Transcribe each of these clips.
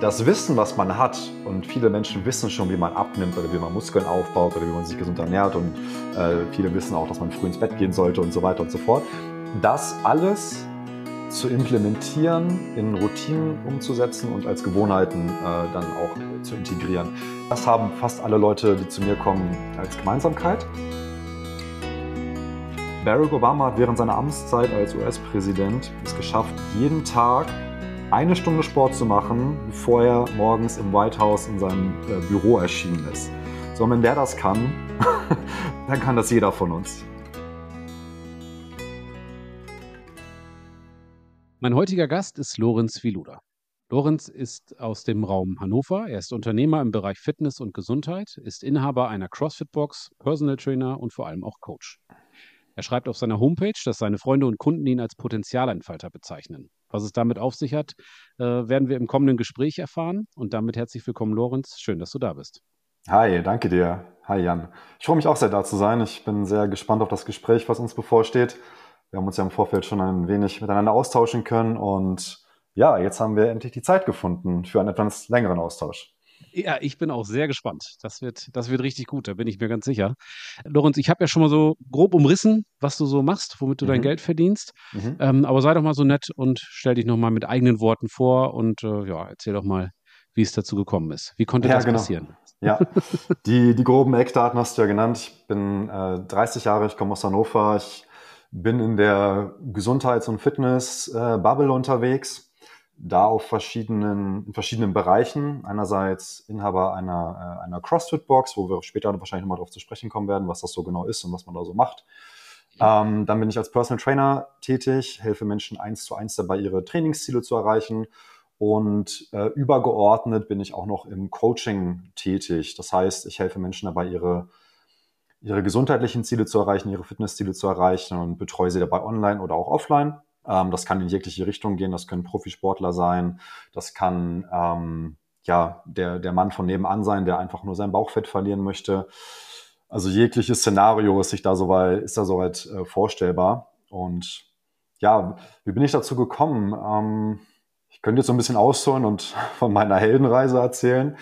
das Wissen, was man hat, und viele Menschen wissen schon, wie man abnimmt oder wie man Muskeln aufbaut oder wie man sich gesund ernährt und äh, viele wissen auch, dass man früh ins Bett gehen sollte und so weiter und so fort. Das alles zu implementieren, in Routinen umzusetzen und als Gewohnheiten äh, dann auch zu integrieren. Das haben fast alle Leute, die zu mir kommen, als Gemeinsamkeit. Barack Obama hat während seiner Amtszeit als US-Präsident es geschafft, jeden Tag eine Stunde Sport zu machen, bevor er morgens im White House in seinem äh, Büro erschienen ist. So, wenn der das kann, dann kann das jeder von uns. Mein heutiger Gast ist Lorenz Viluda. Lorenz ist aus dem Raum Hannover. Er ist Unternehmer im Bereich Fitness und Gesundheit, ist Inhaber einer CrossFit-Box, Personal Trainer und vor allem auch Coach. Er schreibt auf seiner Homepage, dass seine Freunde und Kunden ihn als Potenzialentfalter bezeichnen. Was es damit auf sich hat, äh, werden wir im kommenden Gespräch erfahren. Und damit herzlich willkommen, Lorenz. Schön, dass du da bist. Hi, danke dir. Hi, Jan. Ich freue mich auch sehr, da zu sein. Ich bin sehr gespannt auf das Gespräch, was uns bevorsteht. Wir haben uns ja im Vorfeld schon ein wenig miteinander austauschen können. Und ja, jetzt haben wir endlich die Zeit gefunden für einen etwas längeren Austausch. Ja, ich bin auch sehr gespannt. Das wird, das wird richtig gut, da bin ich mir ganz sicher. Lorenz, ich habe ja schon mal so grob umrissen, was du so machst, womit du mhm. dein Geld verdienst. Mhm. Ähm, aber sei doch mal so nett und stell dich nochmal mit eigenen Worten vor und äh, ja, erzähl doch mal, wie es dazu gekommen ist. Wie konnte ja, das genau. passieren? Ja, die, die groben Eckdaten hast du ja genannt. Ich bin äh, 30 Jahre, ich komme aus Hannover. Ich bin in der Gesundheits- und Fitness-Bubble äh, unterwegs da auf verschiedenen, in verschiedenen Bereichen. Einerseits Inhaber einer, äh, einer CrossFit-Box, wo wir später wahrscheinlich nochmal darauf zu sprechen kommen werden, was das so genau ist und was man da so macht. Ähm, dann bin ich als Personal Trainer tätig, helfe Menschen eins zu eins dabei, ihre Trainingsziele zu erreichen. Und äh, übergeordnet bin ich auch noch im Coaching tätig. Das heißt, ich helfe Menschen dabei, ihre, ihre gesundheitlichen Ziele zu erreichen, ihre Fitnessziele zu erreichen und betreue sie dabei online oder auch offline. Ähm, das kann in jegliche Richtung gehen. Das können Profisportler sein. Das kann ähm, ja der, der Mann von nebenan sein, der einfach nur sein Bauchfett verlieren möchte. Also jegliches Szenario ist sich da soweit, ist da soweit äh, vorstellbar. Und ja, wie bin ich dazu gekommen? Ähm, ich könnte jetzt so ein bisschen ausholen und von meiner Heldenreise erzählen.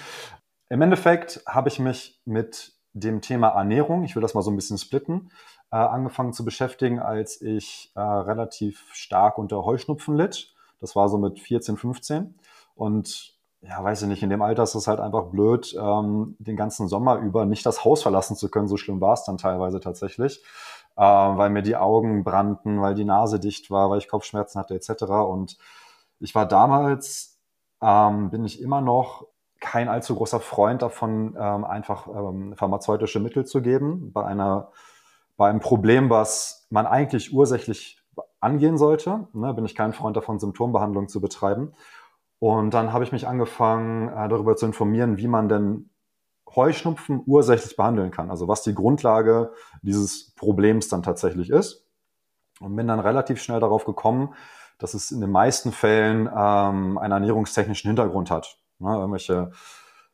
Im Endeffekt habe ich mich mit dem Thema Ernährung, ich will das mal so ein bisschen splitten, äh, angefangen zu beschäftigen, als ich äh, relativ stark unter Heuschnupfen litt. Das war so mit 14, 15. Und ja, weiß ich nicht, in dem Alter ist es halt einfach blöd, ähm, den ganzen Sommer über nicht das Haus verlassen zu können. So schlimm war es dann teilweise tatsächlich, äh, weil mir die Augen brannten, weil die Nase dicht war, weil ich Kopfschmerzen hatte etc. Und ich war damals, ähm, bin ich immer noch kein allzu großer Freund davon, ähm, einfach ähm, pharmazeutische Mittel zu geben bei einer bei einem Problem, was man eigentlich ursächlich angehen sollte. Ne, bin ich kein Freund davon, Symptombehandlung zu betreiben. Und dann habe ich mich angefangen, äh, darüber zu informieren, wie man denn Heuschnupfen ursächlich behandeln kann. Also was die Grundlage dieses Problems dann tatsächlich ist. Und bin dann relativ schnell darauf gekommen, dass es in den meisten Fällen ähm, einen ernährungstechnischen Hintergrund hat. Ne, irgendwelche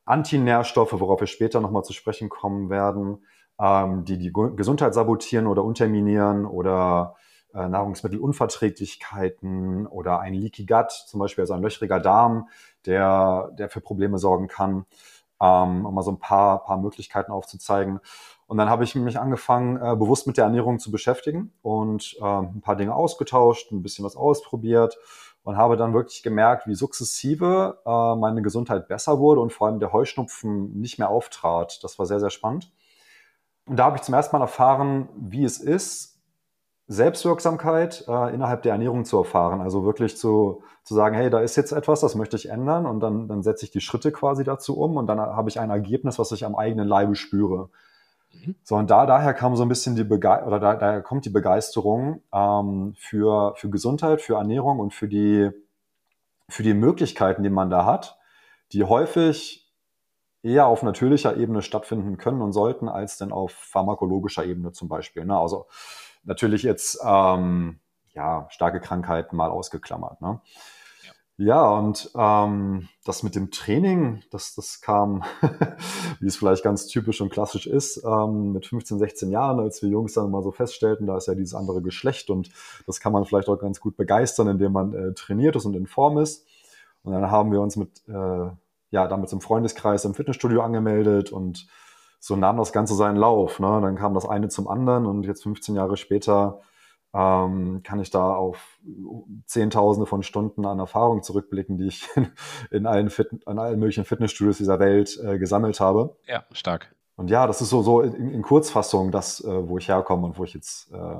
Antinährstoffe, worauf wir später nochmal zu sprechen kommen werden, ähm, die die Gesundheit sabotieren oder unterminieren oder äh, Nahrungsmittelunverträglichkeiten oder ein Leaky Gut, zum Beispiel also ein löchriger Darm, der, der für Probleme sorgen kann, ähm, um mal so ein paar, paar Möglichkeiten aufzuzeigen. Und dann habe ich mich angefangen, äh, bewusst mit der Ernährung zu beschäftigen und äh, ein paar Dinge ausgetauscht, ein bisschen was ausprobiert und habe dann wirklich gemerkt, wie sukzessive äh, meine Gesundheit besser wurde und vor allem der Heuschnupfen nicht mehr auftrat. Das war sehr, sehr spannend. Und da habe ich zum ersten Mal erfahren, wie es ist, Selbstwirksamkeit äh, innerhalb der Ernährung zu erfahren. Also wirklich zu, zu sagen, hey, da ist jetzt etwas, das möchte ich ändern und dann, dann setze ich die Schritte quasi dazu um und dann habe ich ein Ergebnis, was ich am eigenen Leibe spüre. Mhm. So, und da, daher kam so ein bisschen die Bege oder da, daher kommt die Begeisterung ähm, für, für Gesundheit, für Ernährung und für die, für die Möglichkeiten, die man da hat, die häufig eher auf natürlicher Ebene stattfinden können und sollten, als denn auf pharmakologischer Ebene zum Beispiel. Ne? Also natürlich jetzt ähm, ja, starke Krankheiten mal ausgeklammert. Ne? Ja. und ähm, das mit dem Training, das, das kam, wie es vielleicht ganz typisch und klassisch ist, ähm, mit 15, 16 Jahren, als wir Jungs dann mal so feststellten, da ist ja dieses andere Geschlecht und das kann man vielleicht auch ganz gut begeistern, indem man äh, trainiert ist und in Form ist. Und dann haben wir uns mit, äh, ja, damit im Freundeskreis im Fitnessstudio angemeldet und so nahm das Ganze seinen Lauf. Ne? Dann kam das eine zum anderen und jetzt 15 Jahre später ähm, kann ich da auf Zehntausende von Stunden an Erfahrung zurückblicken, die ich in, in allen, Fit in allen möglichen Fitnessstudios dieser Welt äh, gesammelt habe. Ja, stark. Und ja, das ist so, so in, in Kurzfassung das, äh, wo ich herkomme und wo ich jetzt äh,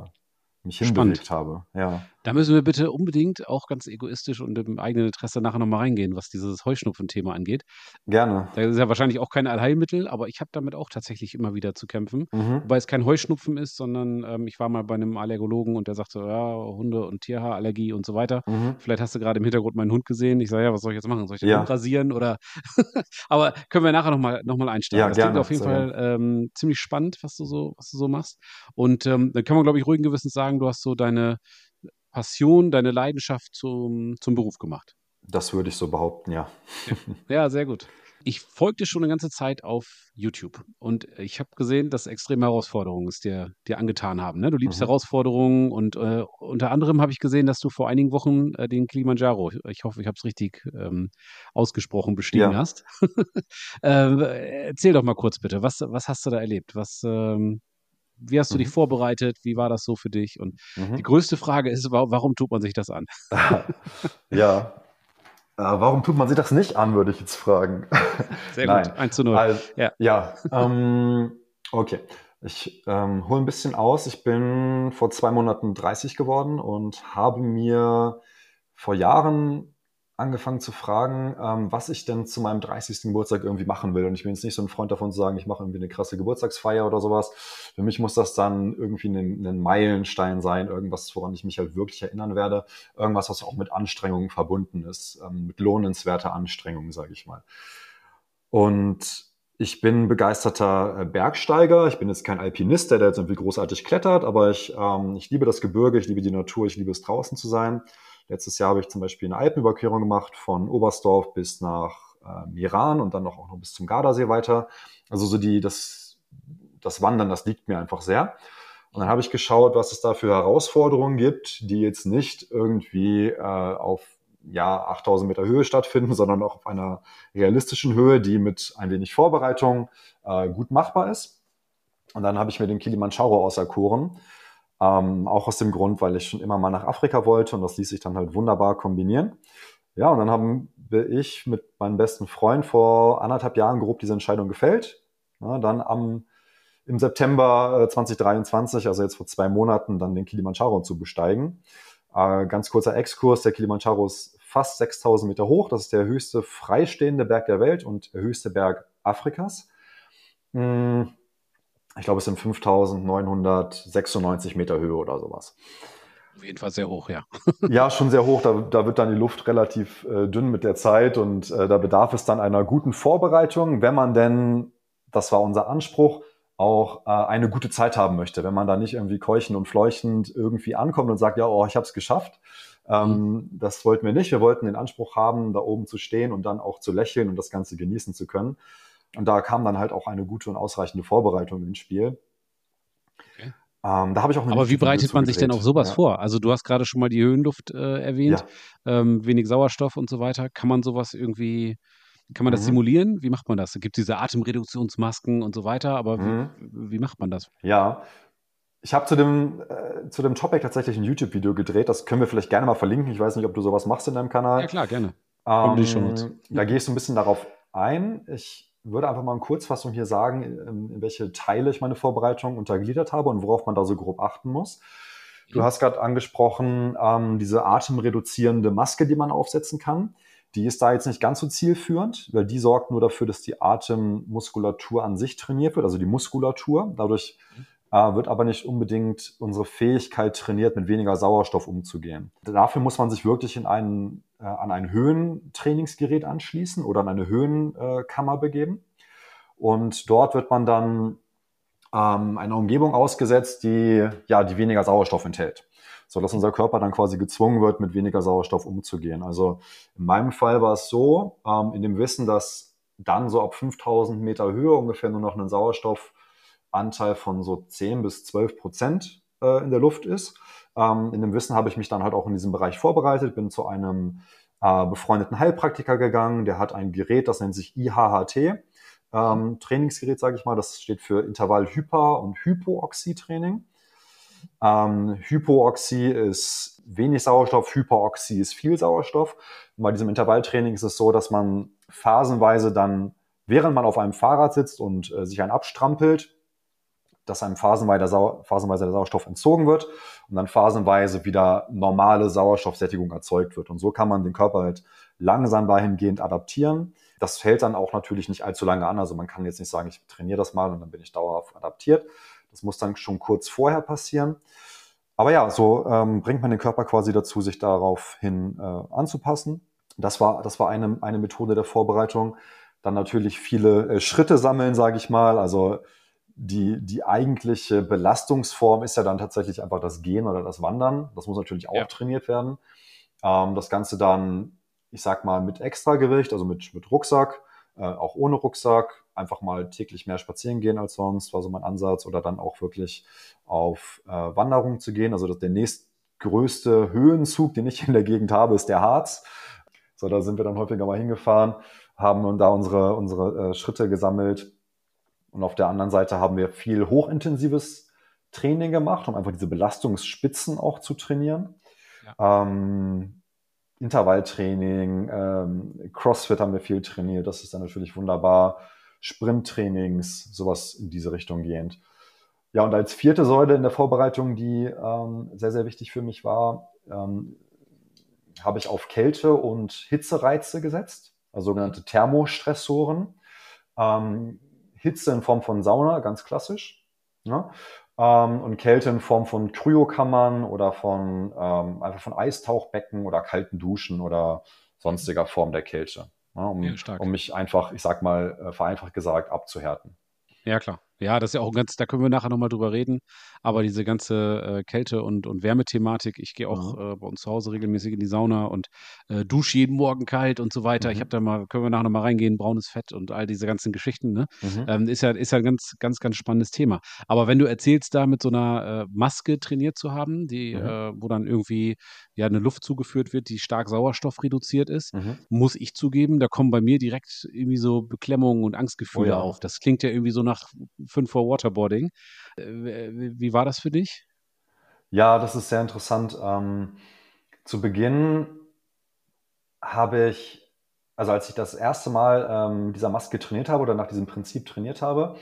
mich hinbewegt Spannend. habe. Ja. Da müssen wir bitte unbedingt auch ganz egoistisch und im eigenen Interesse nachher nochmal reingehen, was dieses Heuschnupfen-Thema angeht. Gerne. Da ist ja wahrscheinlich auch kein Allheilmittel, aber ich habe damit auch tatsächlich immer wieder zu kämpfen. Mhm. Wobei es kein Heuschnupfen ist, sondern ähm, ich war mal bei einem Allergologen und der sagte, ja, Hunde- und Tierhaarallergie und so weiter. Mhm. Vielleicht hast du gerade im Hintergrund meinen Hund gesehen. Ich sage, ja, was soll ich jetzt machen? Soll ich den ja. Hund rasieren oder aber können wir nachher nochmal noch mal einsteigen. Ja, das gerne. klingt auf jeden Fall ähm, ziemlich spannend, was du so, was du so machst. Und ähm, dann kann man, glaube ich, ruhigen Gewissens sagen, du hast so deine Passion, deine Leidenschaft zum, zum Beruf gemacht. Das würde ich so behaupten, ja. Ja, sehr gut. Ich folgte schon eine ganze Zeit auf YouTube und ich habe gesehen, dass extreme Herausforderungen es dir, dir angetan haben. Ne? Du liebst mhm. Herausforderungen und äh, unter anderem habe ich gesehen, dass du vor einigen Wochen äh, den Kilimanjaro, ich hoffe, ich habe es richtig ähm, ausgesprochen, bestiegen ja. hast. äh, erzähl doch mal kurz bitte, was, was hast du da erlebt? Was, ähm, wie hast du mhm. dich vorbereitet? Wie war das so für dich? Und mhm. die größte Frage ist, warum tut man sich das an? ja. Äh, warum tut man sich das nicht an, würde ich jetzt fragen. Sehr Nein. gut, 1 zu 0. Also, ja, ja ähm, okay. Ich ähm, hole ein bisschen aus. Ich bin vor zwei Monaten 30 geworden und habe mir vor Jahren angefangen zu fragen, ähm, was ich denn zu meinem 30. Geburtstag irgendwie machen will. Und ich bin jetzt nicht so ein Freund davon zu sagen, ich mache irgendwie eine krasse Geburtstagsfeier oder sowas. Für mich muss das dann irgendwie ein, ein Meilenstein sein, irgendwas, woran ich mich halt wirklich erinnern werde. Irgendwas, was auch mit Anstrengungen verbunden ist, ähm, mit lohnenswerter Anstrengung, sage ich mal. Und ich bin begeisterter äh, Bergsteiger. Ich bin jetzt kein Alpinist, der da jetzt irgendwie großartig klettert, aber ich, ähm, ich liebe das Gebirge, ich liebe die Natur, ich liebe es draußen zu sein. Letztes Jahr habe ich zum Beispiel eine Alpenüberquerung gemacht von Oberstdorf bis nach äh, Meran und dann noch auch noch bis zum Gardasee weiter. Also so die, das, das Wandern, das liegt mir einfach sehr. Und dann habe ich geschaut, was es da für Herausforderungen gibt, die jetzt nicht irgendwie äh, auf ja, 8000 Meter Höhe stattfinden, sondern auch auf einer realistischen Höhe, die mit ein wenig Vorbereitung äh, gut machbar ist. Und dann habe ich mir den Kilimanjaro auserkoren. Ähm, auch aus dem Grund, weil ich schon immer mal nach Afrika wollte und das ließ sich dann halt wunderbar kombinieren. Ja, und dann haben ich mit meinem besten Freund vor anderthalb Jahren grob diese Entscheidung gefällt. Ja, dann am, im September 2023, äh, also jetzt vor zwei Monaten, dann den Kilimanjaro zu besteigen. Äh, ganz kurzer Exkurs, der Kilimanjaro ist fast 6000 Meter hoch. Das ist der höchste freistehende Berg der Welt und der höchste Berg Afrikas. Hm ich glaube, es sind 5996 Meter Höhe oder sowas. Auf jeden Fall sehr hoch, ja. ja, schon sehr hoch. Da, da wird dann die Luft relativ äh, dünn mit der Zeit und äh, da bedarf es dann einer guten Vorbereitung, wenn man denn, das war unser Anspruch, auch äh, eine gute Zeit haben möchte. Wenn man da nicht irgendwie keuchend und fleuchend irgendwie ankommt und sagt, ja, oh, ich habe es geschafft. Ähm, mhm. Das wollten wir nicht. Wir wollten den Anspruch haben, da oben zu stehen und dann auch zu lächeln und das Ganze genießen zu können. Und da kam dann halt auch eine gute und ausreichende Vorbereitung ins Spiel. Okay. Ähm, da habe ich auch Aber wie bereitet man sich denn auf sowas ja. vor? Also du hast gerade schon mal die Höhenluft äh, erwähnt, ja. ähm, wenig Sauerstoff und so weiter. Kann man sowas irgendwie, kann man das mhm. simulieren? Wie macht man das? Es gibt diese Atemreduktionsmasken und so weiter, aber mhm. wie, wie, macht man das? Ja, ich habe zu dem, äh, zu dem Topic tatsächlich ein YouTube-Video gedreht. Das können wir vielleicht gerne mal verlinken. Ich weiß nicht, ob du sowas machst in deinem Kanal. Ja, klar, gerne. Ähm, da gehe ich so ein bisschen darauf ein. Ich würde einfach mal in Kurzfassung hier sagen, in, welche Teile ich meine Vorbereitung untergliedert habe und worauf man da so grob achten muss. Du mhm. hast gerade angesprochen, ähm, diese atemreduzierende Maske, die man aufsetzen kann. Die ist da jetzt nicht ganz so zielführend, weil die sorgt nur dafür, dass die Atemmuskulatur an sich trainiert wird, also die Muskulatur. Dadurch mhm. Wird aber nicht unbedingt unsere Fähigkeit trainiert, mit weniger Sauerstoff umzugehen. Dafür muss man sich wirklich in einen äh, an ein Höhentrainingsgerät anschließen oder an eine Höhenkammer begeben. Und dort wird man dann ähm, einer Umgebung ausgesetzt, die, ja, die weniger Sauerstoff enthält. So dass unser Körper dann quasi gezwungen wird, mit weniger Sauerstoff umzugehen. Also in meinem Fall war es so, ähm, in dem Wissen, dass dann so ab 5000 Meter Höhe ungefähr nur noch ein Sauerstoffanteil von so 10 bis 12 Prozent äh, in der Luft ist. Ähm, in dem Wissen habe ich mich dann halt auch in diesem Bereich vorbereitet, bin zu einem äh, befreundeten Heilpraktiker gegangen, der hat ein Gerät, das nennt sich IHHT, ähm, Trainingsgerät, sage ich mal, das steht für Intervall-Hyper- und Hypooxie-Training. Ähm, Hypooxie ist wenig Sauerstoff, Hyperoxie ist viel Sauerstoff. Und bei diesem Intervalltraining ist es so, dass man phasenweise dann, während man auf einem Fahrrad sitzt und äh, sich ein abstrampelt, dass einem phasenweise der, Sau phasenweise der Sauerstoff entzogen wird und dann phasenweise wieder normale Sauerstoffsättigung erzeugt wird. Und so kann man den Körper halt langsam dahingehend adaptieren. Das fällt dann auch natürlich nicht allzu lange an. Also man kann jetzt nicht sagen, ich trainiere das mal und dann bin ich dauerhaft adaptiert. Das muss dann schon kurz vorher passieren. Aber ja, so ähm, bringt man den Körper quasi dazu, sich darauf hin äh, anzupassen. Das war, das war eine, eine Methode der Vorbereitung. Dann natürlich viele äh, Schritte sammeln, sage ich mal. Also die, die eigentliche Belastungsform ist ja dann tatsächlich einfach das Gehen oder das Wandern. Das muss natürlich auch ja. trainiert werden. Ähm, das Ganze dann, ich sag mal, mit Extragewicht, also mit, mit Rucksack, äh, auch ohne Rucksack, einfach mal täglich mehr spazieren gehen als sonst, war so mein Ansatz, oder dann auch wirklich auf äh, Wanderung zu gehen. Also das, der nächstgrößte Höhenzug, den ich in der Gegend habe, ist der Harz. So, da sind wir dann häufiger mal hingefahren, haben da unsere, unsere äh, Schritte gesammelt. Und auf der anderen Seite haben wir viel hochintensives Training gemacht, um einfach diese Belastungsspitzen auch zu trainieren. Ja. Ähm, Intervalltraining, ähm, CrossFit haben wir viel trainiert, das ist dann natürlich wunderbar. Sprinttrainings, sowas in diese Richtung gehend. Ja, und als vierte Säule in der Vorbereitung, die ähm, sehr, sehr wichtig für mich war, ähm, habe ich auf Kälte- und Hitzereize gesetzt, also sogenannte Thermostressoren. Ähm, Hitze in Form von Sauna, ganz klassisch. Ne? Ähm, und Kälte in Form von Kryokammern oder von ähm, einfach von Eistauchbecken oder kalten Duschen oder sonstiger Form der Kälte ja, um, ja, um mich einfach, ich sag mal, äh, vereinfacht gesagt, abzuhärten. Ja, klar. Ja, das ist ja auch ein ganz, da können wir nachher nochmal drüber reden. Aber diese ganze äh, Kälte- und, und Wärmethematik, ich gehe auch mhm. äh, bei uns zu Hause regelmäßig in die Sauna und äh, dusche jeden Morgen kalt und so weiter. Mhm. Ich habe da mal, können wir nachher nochmal reingehen, braunes Fett und all diese ganzen Geschichten, ne? Mhm. Ähm, ist ja, ist ja ein ganz, ganz, ganz spannendes Thema. Aber wenn du erzählst, da mit so einer äh, Maske trainiert zu haben, die, mhm. äh, wo dann irgendwie ja eine Luft zugeführt wird, die stark Sauerstoff reduziert ist, mhm. muss ich zugeben, da kommen bei mir direkt irgendwie so Beklemmungen und Angstgefühle oh ja. auf. Das klingt ja irgendwie so nach fünf vor Waterboarding. Äh, wie war das für dich? Ja, das ist sehr interessant. Ähm, zu Beginn habe ich, also als ich das erste Mal ähm, dieser Maske trainiert habe oder nach diesem Prinzip trainiert habe,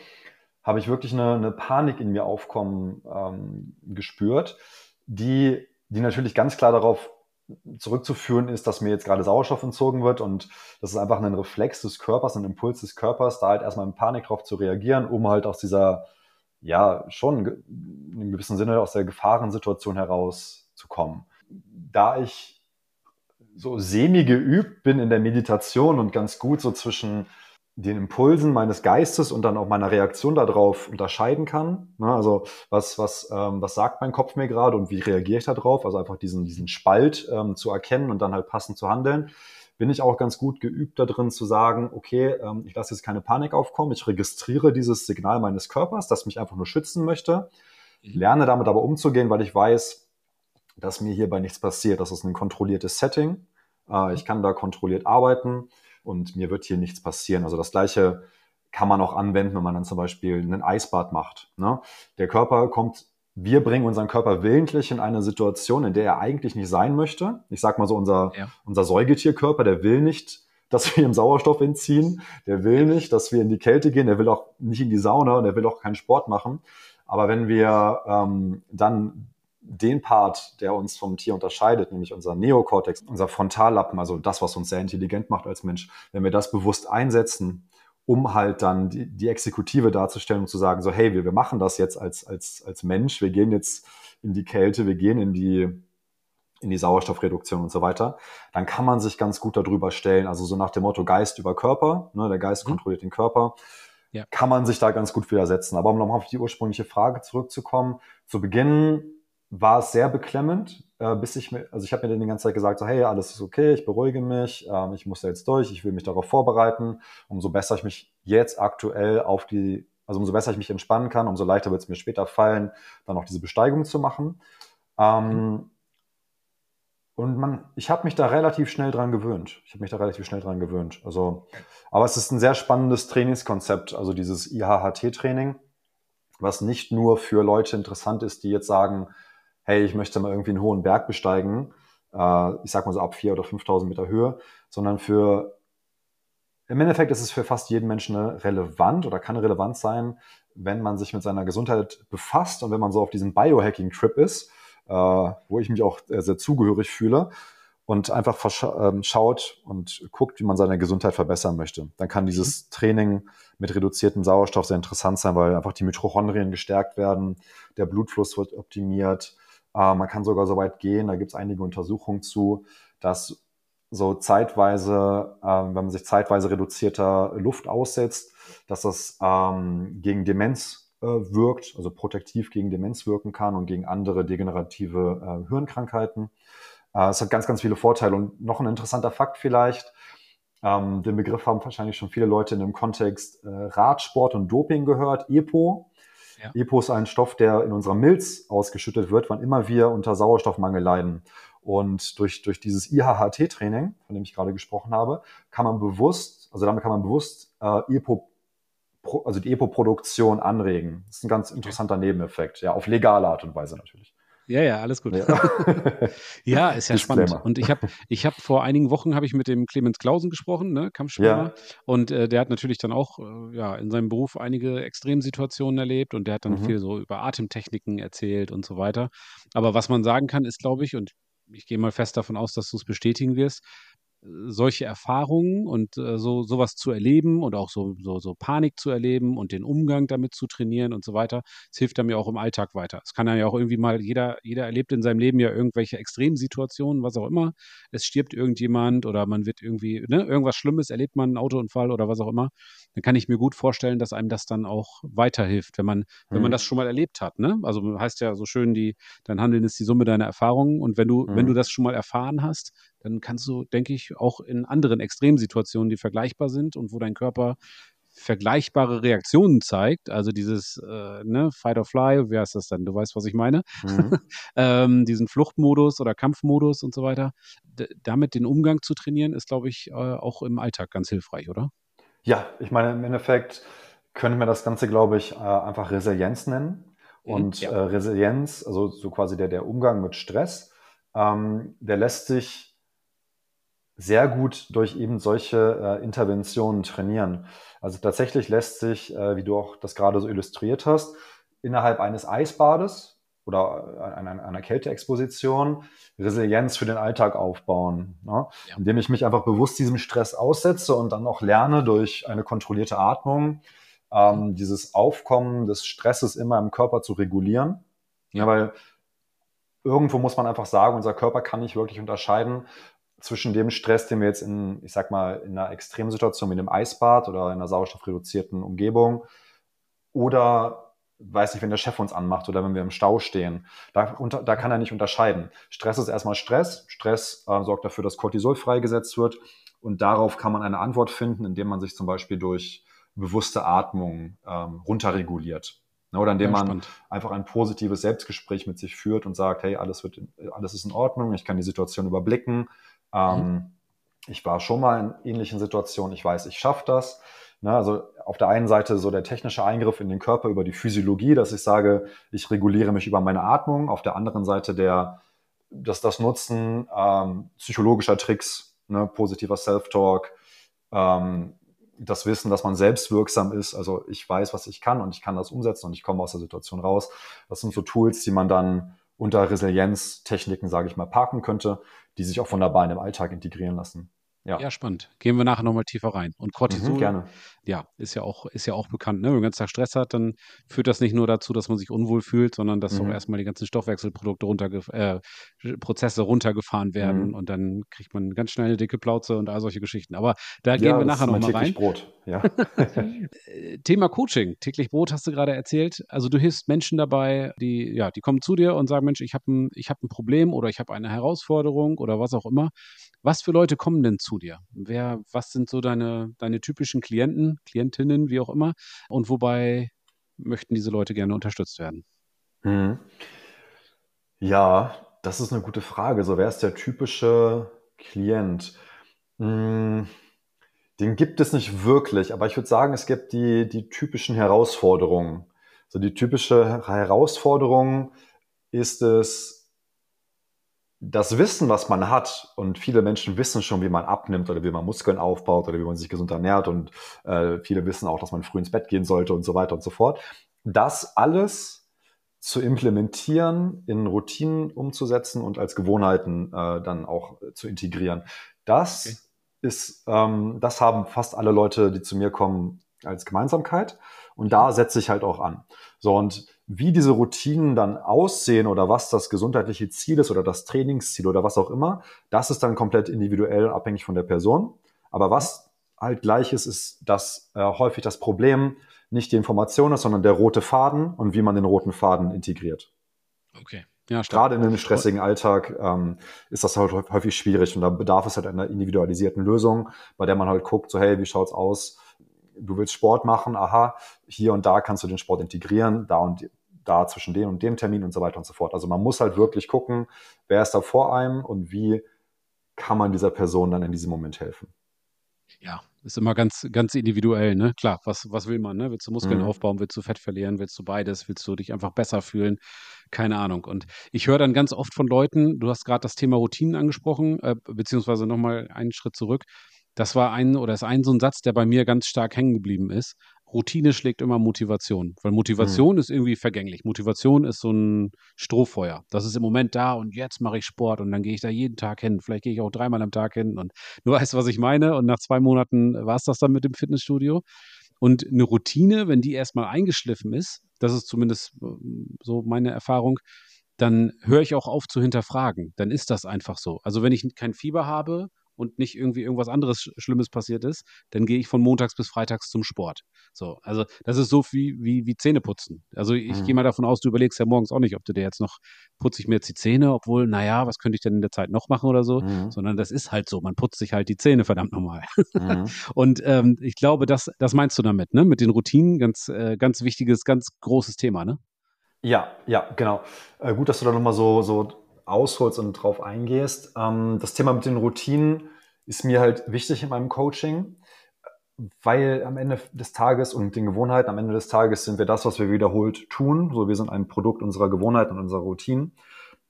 habe ich wirklich eine, eine Panik in mir aufkommen ähm, gespürt, die, die natürlich ganz klar darauf zurückzuführen ist, dass mir jetzt gerade Sauerstoff entzogen wird und das ist einfach ein Reflex des Körpers, ein Impuls des Körpers, da halt erstmal in Panik drauf zu reagieren, um halt aus dieser, ja, schon in einem gewissen Sinne aus der Gefahrensituation herauszukommen. Da ich so semi geübt bin in der Meditation und ganz gut so zwischen den Impulsen meines Geistes und dann auch meiner Reaktion darauf unterscheiden kann. Ne? Also was, was, ähm, was sagt mein Kopf mir gerade und wie reagiere ich darauf? Also einfach diesen, diesen Spalt ähm, zu erkennen und dann halt passend zu handeln. Bin ich auch ganz gut geübt da drin zu sagen, okay, ähm, ich lasse jetzt keine Panik aufkommen, ich registriere dieses Signal meines Körpers, das mich einfach nur schützen möchte. Ich mhm. lerne damit aber umzugehen, weil ich weiß, dass mir hierbei nichts passiert. Das ist ein kontrolliertes Setting. Äh, ich kann da kontrolliert arbeiten und mir wird hier nichts passieren. Also das Gleiche kann man auch anwenden, wenn man dann zum Beispiel einen Eisbad macht. Ne? Der Körper kommt, wir bringen unseren Körper willentlich in eine Situation, in der er eigentlich nicht sein möchte. Ich sag mal so, unser, ja. unser Säugetierkörper, der will nicht, dass wir ihm Sauerstoff entziehen, der will nicht, dass wir in die Kälte gehen, der will auch nicht in die Sauna und der will auch keinen Sport machen. Aber wenn wir ähm, dann den Part, der uns vom Tier unterscheidet, nämlich unser Neokortex, unser Frontallappen, also das, was uns sehr intelligent macht als Mensch, wenn wir das bewusst einsetzen, um halt dann die, die Exekutive darzustellen und zu sagen, so, hey, wir, wir machen das jetzt als, als, als Mensch, wir gehen jetzt in die Kälte, wir gehen in die, in die Sauerstoffreduktion und so weiter, dann kann man sich ganz gut darüber stellen. Also so nach dem Motto Geist über Körper, ne, der Geist mhm. kontrolliert den Körper, ja. kann man sich da ganz gut widersetzen. Aber um nochmal auf die ursprüngliche Frage zurückzukommen, zu Beginn war es sehr beklemmend, äh, bis ich mir, also ich habe mir dann die ganze Zeit gesagt, so, hey, alles ist okay, ich beruhige mich, ähm, ich muss da jetzt durch, ich will mich darauf vorbereiten. Umso besser ich mich jetzt aktuell auf die, also umso besser ich mich entspannen kann, umso leichter wird es mir später fallen, dann auch diese Besteigung zu machen. Ähm, und man, ich habe mich da relativ schnell dran gewöhnt. Ich habe mich da relativ schnell dran gewöhnt. Also, aber es ist ein sehr spannendes Trainingskonzept, also dieses IHHT-Training, was nicht nur für Leute interessant ist, die jetzt sagen, hey, ich möchte mal irgendwie einen hohen Berg besteigen, äh, ich sag mal so ab 4.000 oder 5.000 Meter Höhe, sondern für, im Endeffekt ist es für fast jeden Menschen relevant oder kann relevant sein, wenn man sich mit seiner Gesundheit befasst und wenn man so auf diesem Biohacking-Trip ist, äh, wo ich mich auch sehr zugehörig fühle und einfach ähm, schaut und guckt, wie man seine Gesundheit verbessern möchte. Dann kann dieses mhm. Training mit reduziertem Sauerstoff sehr interessant sein, weil einfach die Mitochondrien gestärkt werden, der Blutfluss wird optimiert. Äh, man kann sogar so weit gehen, da gibt es einige Untersuchungen zu, dass so zeitweise, äh, wenn man sich zeitweise reduzierter Luft aussetzt, dass das ähm, gegen Demenz äh, wirkt, also protektiv gegen Demenz wirken kann und gegen andere degenerative äh, Hirnkrankheiten. Äh, es hat ganz, ganz viele Vorteile. Und noch ein interessanter Fakt vielleicht, ähm, den Begriff haben wahrscheinlich schon viele Leute in dem Kontext äh, Radsport und Doping gehört, EPO. Ja. EPO ist ein Stoff, der in unserer Milz ausgeschüttet wird, wann immer wir unter Sauerstoffmangel leiden. Und durch, durch dieses IHHT-Training, von dem ich gerade gesprochen habe, kann man bewusst, also damit kann man bewusst äh, EPO also die EPO-Produktion anregen. Das ist ein ganz interessanter Nebeneffekt, ja, auf legale Art und Weise natürlich. Ja, ja, alles gut. Ja, ja ist ja spannend. Und ich habe ich hab vor einigen Wochen habe ich mit dem Clemens Klausen gesprochen, ne, Kampfschwimmer. Ja. Und äh, der hat natürlich dann auch äh, ja, in seinem Beruf einige Extremsituationen erlebt und der hat dann mhm. viel so über Atemtechniken erzählt und so weiter. Aber was man sagen kann, ist, glaube ich, und ich gehe mal fest davon aus, dass du es bestätigen wirst, solche Erfahrungen und äh, so sowas zu erleben und auch so, so, so Panik zu erleben und den Umgang damit zu trainieren und so weiter, es hilft einem ja auch im Alltag weiter. Es kann ja auch irgendwie mal, jeder, jeder erlebt in seinem Leben ja irgendwelche Extremsituationen, was auch immer. Es stirbt irgendjemand oder man wird irgendwie, ne, irgendwas Schlimmes, erlebt man einen Autounfall oder was auch immer. Dann kann ich mir gut vorstellen, dass einem das dann auch weiterhilft, wenn man, mhm. wenn man mhm. das schon mal erlebt hat. Ne? Also heißt ja so schön, die, dein Handeln ist die Summe deiner Erfahrungen und wenn du, mhm. wenn du das schon mal erfahren hast, dann kannst du, denke ich, auch in anderen Extremsituationen, die vergleichbar sind und wo dein Körper vergleichbare Reaktionen zeigt, also dieses äh, ne, Fight or Fly, wie heißt das dann? Du weißt, was ich meine? Mhm. ähm, diesen Fluchtmodus oder Kampfmodus und so weiter. D damit den Umgang zu trainieren, ist, glaube ich, äh, auch im Alltag ganz hilfreich, oder? Ja, ich meine, im Endeffekt können wir das Ganze, glaube ich, äh, einfach Resilienz nennen. Mhm, und ja. Äh, Resilienz, also so quasi der, der Umgang mit Stress, ähm, der lässt sich sehr gut durch eben solche äh, Interventionen trainieren. Also tatsächlich lässt sich, äh, wie du auch das gerade so illustriert hast, innerhalb eines Eisbades oder einer, einer Kälteexposition Resilienz für den Alltag aufbauen, ne? ja. indem ich mich einfach bewusst diesem Stress aussetze und dann auch lerne durch eine kontrollierte Atmung ähm, dieses Aufkommen des Stresses immer im Körper zu regulieren. Ja, weil irgendwo muss man einfach sagen, unser Körper kann nicht wirklich unterscheiden, zwischen dem Stress, den wir jetzt in, ich sag mal, in einer Extremsituation wie einem Eisbad oder in einer sauerstoffreduzierten Umgebung oder weiß nicht, wenn der Chef uns anmacht oder wenn wir im Stau stehen. Da, unter, da kann er nicht unterscheiden. Stress ist erstmal Stress. Stress äh, sorgt dafür, dass Cortisol freigesetzt wird. Und darauf kann man eine Antwort finden, indem man sich zum Beispiel durch bewusste Atmung ähm, runterreguliert. Ne, oder indem man spannend. einfach ein positives Selbstgespräch mit sich führt und sagt, hey, alles, wird, alles ist in Ordnung, ich kann die Situation überblicken, ähm, mhm. Ich war schon mal in ähnlichen Situationen. Ich weiß, ich schaffe das. Ne, also auf der einen Seite so der technische Eingriff in den Körper über die Physiologie, dass ich sage, ich reguliere mich über meine Atmung. Auf der anderen Seite der, dass das Nutzen ähm, psychologischer Tricks, ne, positiver Self-Talk, ähm, das Wissen, dass man selbst wirksam ist. Also ich weiß, was ich kann und ich kann das umsetzen und ich komme aus der Situation raus. Das sind so Tools, die man dann unter Resilienztechniken, sage ich mal, parken könnte, die sich auch wunderbar in den Alltag integrieren lassen. Ja. ja, spannend. Gehen wir nachher nochmal tiefer rein. Und Cortisol, mhm, gerne. ja, ist ja auch, ist ja auch bekannt. Ne? Wenn man den ganzen Tag Stress hat, dann führt das nicht nur dazu, dass man sich unwohl fühlt, sondern dass mhm. auch erstmal die ganzen Stoffwechselprodukte runtergef äh, Prozesse runtergefahren werden mhm. und dann kriegt man ganz schnell eine dicke Plauze und all solche Geschichten. Aber da ja, gehen wir nachher nochmal rein. Brot, ja. Thema Coaching. Täglich Brot hast du gerade erzählt. Also du hilfst Menschen dabei, die, ja, die kommen zu dir und sagen, Mensch, ich habe ein, hab ein Problem oder ich habe eine Herausforderung oder was auch immer. Was für Leute kommen denn zu dir? Wer, was sind so deine, deine typischen Klienten, Klientinnen, wie auch immer? Und wobei möchten diese Leute gerne unterstützt werden? Hm. Ja, Das ist eine gute Frage. So, wer ist der typische Klient? Hm, den gibt es nicht wirklich, aber ich würde sagen, es gibt die, die typischen Herausforderungen. So die typische Herausforderung ist es, das Wissen, was man hat, und viele Menschen wissen schon, wie man abnimmt oder wie man Muskeln aufbaut oder wie man sich gesund ernährt und äh, viele wissen auch, dass man früh ins Bett gehen sollte und so weiter und so fort. Das alles zu implementieren, in Routinen umzusetzen und als Gewohnheiten äh, dann auch zu integrieren. Das okay. ist, ähm, das haben fast alle Leute, die zu mir kommen, als Gemeinsamkeit. Und da setze ich halt auch an. So, und wie diese Routinen dann aussehen oder was das gesundheitliche Ziel ist oder das Trainingsziel oder was auch immer, das ist dann komplett individuell abhängig von der Person. Aber was halt gleich ist, ist, dass äh, häufig das Problem nicht die Information ist, sondern der rote Faden und wie man den roten Faden integriert. Okay. Ja, Gerade in einem stressigen Alltag ähm, ist das halt häufig schwierig und da bedarf es halt einer individualisierten Lösung, bei der man halt guckt, so hey, wie schaut's aus? Du willst Sport machen, aha, hier und da kannst du den Sport integrieren, da und da zwischen dem und dem Termin und so weiter und so fort. Also man muss halt wirklich gucken, wer ist da vor einem und wie kann man dieser Person dann in diesem Moment helfen. Ja, ist immer ganz, ganz individuell, ne? Klar, was, was will man, ne? Willst du Muskeln mhm. aufbauen, willst du Fett verlieren, willst du beides, willst du dich einfach besser fühlen? Keine Ahnung. Und ich höre dann ganz oft von Leuten, du hast gerade das Thema Routinen angesprochen, äh, beziehungsweise nochmal einen Schritt zurück. Das war ein oder ist ein so ein Satz, der bei mir ganz stark hängen geblieben ist. Routine schlägt immer Motivation, weil Motivation mhm. ist irgendwie vergänglich. Motivation ist so ein Strohfeuer. Das ist im Moment da und jetzt mache ich Sport und dann gehe ich da jeden Tag hin. Vielleicht gehe ich auch dreimal am Tag hin und du weißt, was ich meine. Und nach zwei Monaten war es das dann mit dem Fitnessstudio. Und eine Routine, wenn die erstmal eingeschliffen ist, das ist zumindest äh, so meine Erfahrung, dann höre ich auch auf zu hinterfragen. Dann ist das einfach so. Also wenn ich kein Fieber habe und nicht irgendwie irgendwas anderes Schlimmes passiert ist, dann gehe ich von montags bis freitags zum Sport. So, also das ist so wie, wie, wie Zähne putzen. Also ich mhm. gehe mal davon aus, du überlegst ja morgens auch nicht, ob du dir jetzt noch, putze ich mir jetzt die Zähne, obwohl, naja, was könnte ich denn in der Zeit noch machen oder so, mhm. sondern das ist halt so, man putzt sich halt die Zähne, verdammt nochmal. Mhm. und ähm, ich glaube, das, das meinst du damit, ne? Mit den Routinen, ganz, äh, ganz wichtiges, ganz großes Thema, ne? Ja, ja, genau. Äh, gut, dass du da nochmal so, so ausholst und drauf eingehst. Ähm, das Thema mit den Routinen ist mir halt wichtig in meinem Coaching, weil am Ende des Tages und den Gewohnheiten, am Ende des Tages sind wir das, was wir wiederholt tun. So, wir sind ein Produkt unserer Gewohnheiten und unserer Routinen.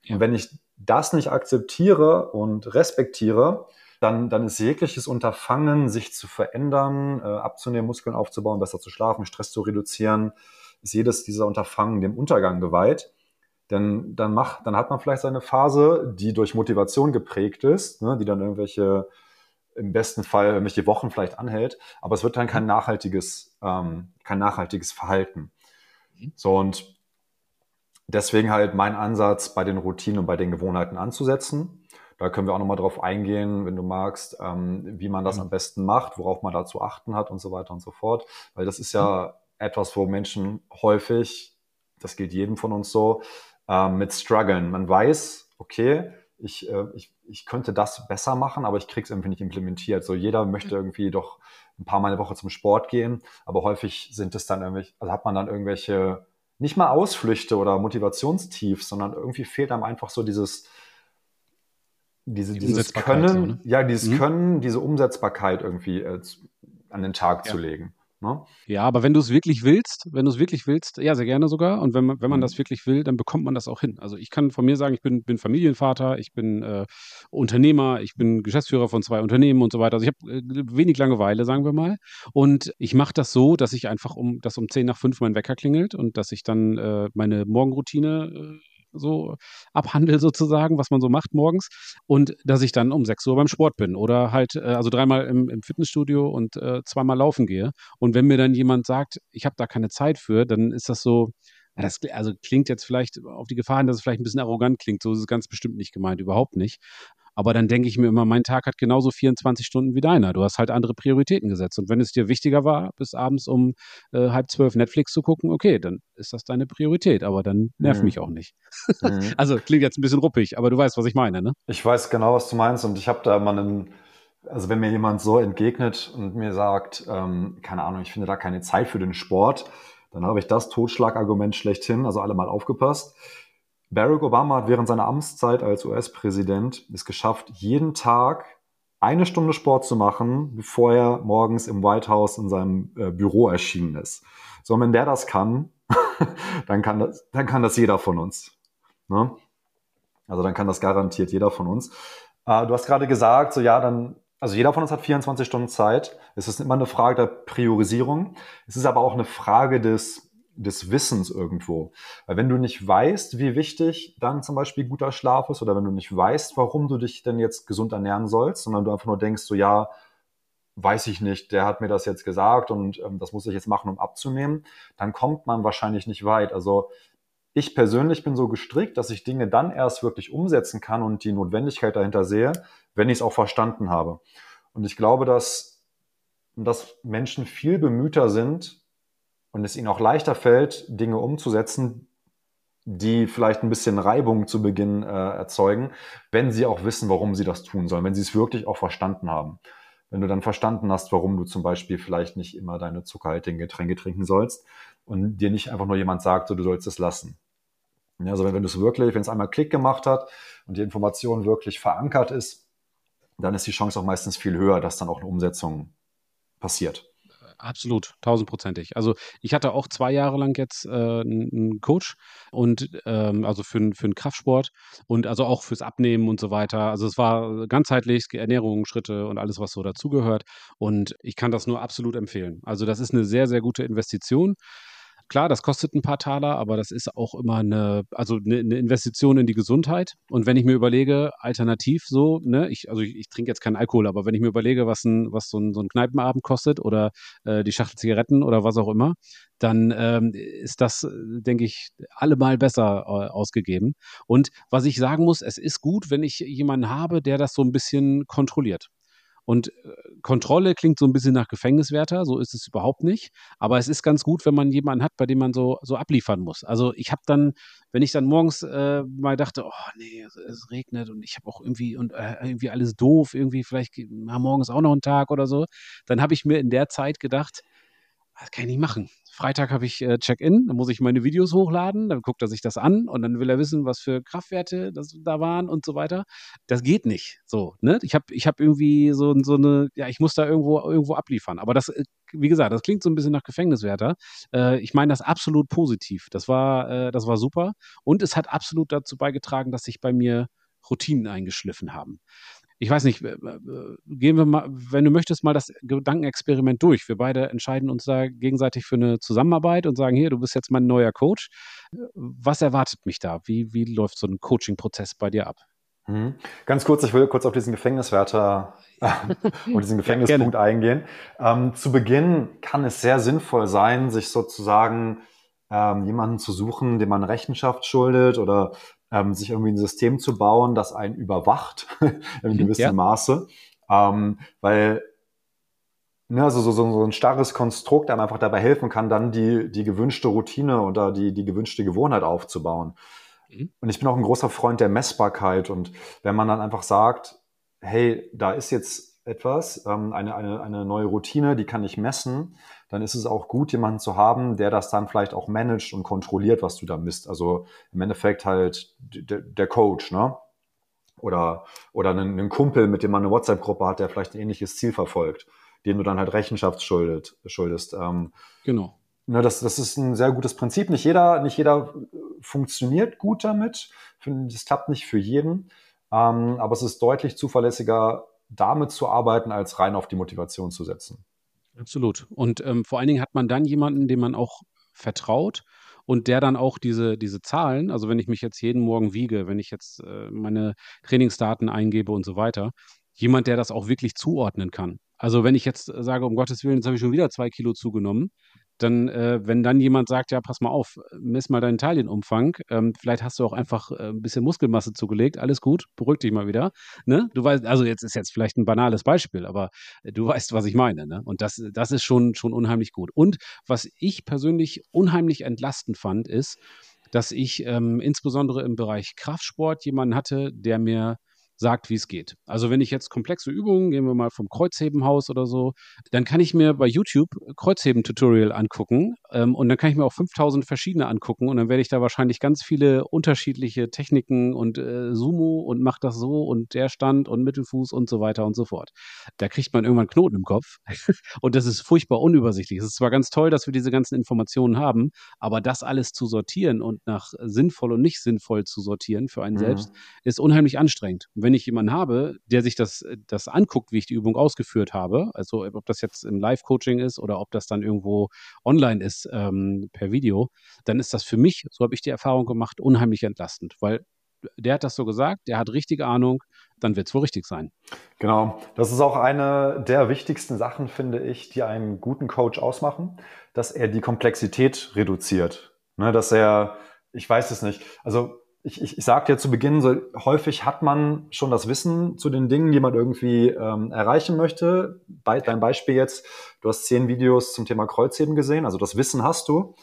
Ja. Und wenn ich das nicht akzeptiere und respektiere, dann, dann ist jegliches Unterfangen, sich zu verändern, äh, abzunehmen, Muskeln aufzubauen, besser zu schlafen, Stress zu reduzieren, ist jedes dieser Unterfangen dem Untergang geweiht. Denn dann macht, dann hat man vielleicht seine Phase, die durch Motivation geprägt ist, ne, die dann irgendwelche, im besten Fall irgendwelche Wochen vielleicht anhält, aber es wird dann kein nachhaltiges, ähm, kein nachhaltiges Verhalten. Mhm. So und deswegen halt mein Ansatz, bei den Routinen und bei den Gewohnheiten anzusetzen. Da können wir auch nochmal drauf eingehen, wenn du magst, ähm, wie man das mhm. am besten macht, worauf man da zu achten hat und so weiter und so fort. Weil das ist ja mhm. etwas, wo Menschen häufig, das gilt jedem von uns so, äh, mit Struggeln. Man weiß, okay, ich, äh, ich, ich könnte das besser machen, aber ich kriege es irgendwie nicht implementiert. So jeder möchte mhm. irgendwie doch ein paar Mal eine Woche zum Sport gehen, aber häufig sind es dann irgendwelche, also hat man dann irgendwelche, nicht mal Ausflüchte oder Motivationstiefs, sondern irgendwie fehlt einem einfach so dieses, diese, Die dieses Können, so, ne? ja, dieses mhm. Können, diese Umsetzbarkeit irgendwie äh, an den Tag ja. zu legen. Ne? Ja, aber wenn du es wirklich willst, wenn du es wirklich willst, ja, sehr gerne sogar. Und wenn man, wenn man mhm. das wirklich will, dann bekommt man das auch hin. Also ich kann von mir sagen, ich bin, bin Familienvater, ich bin äh, Unternehmer, ich bin Geschäftsführer von zwei Unternehmen und so weiter. Also ich habe äh, wenig Langeweile, sagen wir mal. Und ich mache das so, dass ich einfach um, dass um 10 nach 5 mein Wecker klingelt und dass ich dann äh, meine Morgenroutine äh, so abhandel sozusagen, was man so macht morgens und dass ich dann um 6 Uhr beim Sport bin oder halt äh, also dreimal im, im Fitnessstudio und äh, zweimal laufen gehe. Und wenn mir dann jemand sagt, ich habe da keine Zeit für, dann ist das so, das also klingt jetzt vielleicht auf die Gefahr hin, dass es vielleicht ein bisschen arrogant klingt. So ist es ganz bestimmt nicht gemeint, überhaupt nicht. Aber dann denke ich mir immer, mein Tag hat genauso 24 Stunden wie deiner. Du hast halt andere Prioritäten gesetzt. Und wenn es dir wichtiger war, bis abends um äh, halb zwölf Netflix zu gucken, okay, dann ist das deine Priorität. Aber dann nerv mhm. mich auch nicht. Mhm. also klingt jetzt ein bisschen ruppig, aber du weißt, was ich meine, ne? Ich weiß genau, was du meinst. Und ich habe da mal einen, also wenn mir jemand so entgegnet und mir sagt, ähm, keine Ahnung, ich finde da keine Zeit für den Sport, dann habe ich das Totschlagargument schlechthin, also alle mal aufgepasst Barack Obama hat während seiner Amtszeit als US-Präsident es geschafft, jeden Tag eine Stunde Sport zu machen, bevor er morgens im White House in seinem äh, Büro erschienen ist. So, und wenn der das kann, dann kann das, dann kann das jeder von uns. Ne? Also dann kann das garantiert jeder von uns. Äh, du hast gerade gesagt, so ja, dann, also jeder von uns hat 24 Stunden Zeit. Es ist immer eine Frage der Priorisierung. Es ist aber auch eine Frage des des Wissens irgendwo. Weil wenn du nicht weißt, wie wichtig dann zum Beispiel guter Schlaf ist oder wenn du nicht weißt, warum du dich denn jetzt gesund ernähren sollst, sondern du einfach nur denkst, so ja, weiß ich nicht, der hat mir das jetzt gesagt und ähm, das muss ich jetzt machen, um abzunehmen, dann kommt man wahrscheinlich nicht weit. Also ich persönlich bin so gestrickt, dass ich Dinge dann erst wirklich umsetzen kann und die Notwendigkeit dahinter sehe, wenn ich es auch verstanden habe. Und ich glaube, dass, dass Menschen viel bemühter sind, und es ihnen auch leichter fällt, Dinge umzusetzen, die vielleicht ein bisschen Reibung zu Beginn äh, erzeugen, wenn sie auch wissen, warum sie das tun sollen, wenn sie es wirklich auch verstanden haben. Wenn du dann verstanden hast, warum du zum Beispiel vielleicht nicht immer deine zuckerhaltigen Getränke trinken sollst und dir nicht einfach nur jemand sagt, so, du sollst es lassen. Ja, also wenn, wenn du es wirklich, wenn es einmal Klick gemacht hat und die Information wirklich verankert ist, dann ist die Chance auch meistens viel höher, dass dann auch eine Umsetzung passiert. Absolut, tausendprozentig. Also ich hatte auch zwei Jahre lang jetzt äh, einen Coach und ähm, also für, für den Kraftsport und also auch fürs Abnehmen und so weiter. Also es war ganzheitlich Ernährung, Schritte und alles, was so dazugehört. Und ich kann das nur absolut empfehlen. Also das ist eine sehr, sehr gute Investition. Klar, das kostet ein paar Taler, aber das ist auch immer eine, also eine, eine Investition in die Gesundheit. Und wenn ich mir überlege, alternativ so, ne, ich, also ich, ich trinke jetzt keinen Alkohol, aber wenn ich mir überlege, was, ein, was so, ein, so ein Kneipenabend kostet oder äh, die Schachtel Zigaretten oder was auch immer, dann ähm, ist das, denke ich, allemal besser äh, ausgegeben. Und was ich sagen muss, es ist gut, wenn ich jemanden habe, der das so ein bisschen kontrolliert. Und äh, Kontrolle klingt so ein bisschen nach Gefängniswärter, so ist es überhaupt nicht. Aber es ist ganz gut, wenn man jemanden hat, bei dem man so, so abliefern muss. Also ich habe dann, wenn ich dann morgens äh, mal dachte, oh nee, es, es regnet und ich habe auch irgendwie und äh, irgendwie alles doof, irgendwie vielleicht na, morgens auch noch ein Tag oder so, dann habe ich mir in der Zeit gedacht, das kann ich nicht machen. Freitag habe ich äh, Check-in, dann muss ich meine Videos hochladen, dann guckt er sich das an und dann will er wissen, was für Kraftwerte das da waren und so weiter. Das geht nicht. So, ne? Ich habe ich hab irgendwie so, so eine, ja, ich muss da irgendwo, irgendwo abliefern. Aber das, äh, wie gesagt, das klingt so ein bisschen nach Gefängniswärter. Äh, ich meine das absolut positiv. Das war, äh, das war super. Und es hat absolut dazu beigetragen, dass sich bei mir Routinen eingeschliffen haben ich weiß nicht, gehen wir mal, wenn du möchtest, mal das Gedankenexperiment durch. Wir beide entscheiden uns da gegenseitig für eine Zusammenarbeit und sagen, hier, du bist jetzt mein neuer Coach. Was erwartet mich da? Wie, wie läuft so ein Coaching-Prozess bei dir ab? Mhm. Ganz kurz, ich will kurz auf diesen Gefängniswärter und diesen Gefängnispunkt ja, eingehen. Ähm, zu Beginn kann es sehr sinnvoll sein, sich sozusagen ähm, jemanden zu suchen, dem man Rechenschaft schuldet oder ähm, sich irgendwie ein System zu bauen, das einen überwacht in mhm, gewissem ja. Maße. Ähm, weil ne, also so, so, so ein starres Konstrukt einem einfach dabei helfen kann, dann die, die gewünschte Routine oder die, die gewünschte Gewohnheit aufzubauen. Mhm. Und ich bin auch ein großer Freund der Messbarkeit. Und wenn man dann einfach sagt, hey, da ist jetzt etwas, ähm, eine, eine, eine neue Routine, die kann ich messen, dann ist es auch gut, jemanden zu haben, der das dann vielleicht auch managt und kontrolliert, was du da misst. Also im Endeffekt halt der Coach, ne? Oder, oder einen, Kumpel, mit dem man eine WhatsApp-Gruppe hat, der vielleicht ein ähnliches Ziel verfolgt, dem du dann halt Rechenschaft schuldet, schuldest. Ähm, genau. Ne, das, das ist ein sehr gutes Prinzip. Nicht jeder, nicht jeder funktioniert gut damit. Das klappt nicht für jeden. Ähm, aber es ist deutlich zuverlässiger, damit zu arbeiten, als rein auf die Motivation zu setzen. Absolut. Und ähm, vor allen Dingen hat man dann jemanden, dem man auch vertraut und der dann auch diese, diese Zahlen, also wenn ich mich jetzt jeden Morgen wiege, wenn ich jetzt äh, meine Trainingsdaten eingebe und so weiter, jemand, der das auch wirklich zuordnen kann. Also wenn ich jetzt sage, um Gottes Willen, jetzt habe ich schon wieder zwei Kilo zugenommen, dann, äh, wenn dann jemand sagt, ja, pass mal auf, miss mal deinen Talienumfang, ähm, vielleicht hast du auch einfach äh, ein bisschen Muskelmasse zugelegt, alles gut, beruhig dich mal wieder. Ne? Du weißt, also jetzt ist jetzt vielleicht ein banales Beispiel, aber äh, du weißt, was ich meine. Ne? Und das, das ist schon, schon unheimlich gut. Und was ich persönlich unheimlich entlastend fand, ist, dass ich ähm, insbesondere im Bereich Kraftsport jemanden hatte, der mir sagt, wie es geht. Also wenn ich jetzt komplexe Übungen, gehen wir mal vom Kreuzhebenhaus oder so, dann kann ich mir bei YouTube Kreuzheben-Tutorial angucken ähm, und dann kann ich mir auch 5000 verschiedene angucken und dann werde ich da wahrscheinlich ganz viele unterschiedliche Techniken und äh, Sumo und macht das so und der Stand und Mittelfuß und so weiter und so fort. Da kriegt man irgendwann Knoten im Kopf und das ist furchtbar unübersichtlich. Es ist zwar ganz toll, dass wir diese ganzen Informationen haben, aber das alles zu sortieren und nach sinnvoll und nicht sinnvoll zu sortieren für einen mhm. selbst ist unheimlich anstrengend. Und wenn ich jemanden habe, der sich das, das anguckt, wie ich die Übung ausgeführt habe, also ob das jetzt im Live-Coaching ist oder ob das dann irgendwo online ist ähm, per Video, dann ist das für mich, so habe ich die Erfahrung gemacht, unheimlich entlastend, weil der hat das so gesagt, der hat richtige Ahnung, dann wird es wohl richtig sein. Genau, das ist auch eine der wichtigsten Sachen, finde ich, die einen guten Coach ausmachen, dass er die Komplexität reduziert. Ne, dass er, ich weiß es nicht, also ich, ich, ich sagte ja zu Beginn, so häufig hat man schon das Wissen zu den Dingen, die man irgendwie ähm, erreichen möchte. Bei, dein Beispiel jetzt, du hast zehn Videos zum Thema Kreuzheben gesehen, also das Wissen hast du.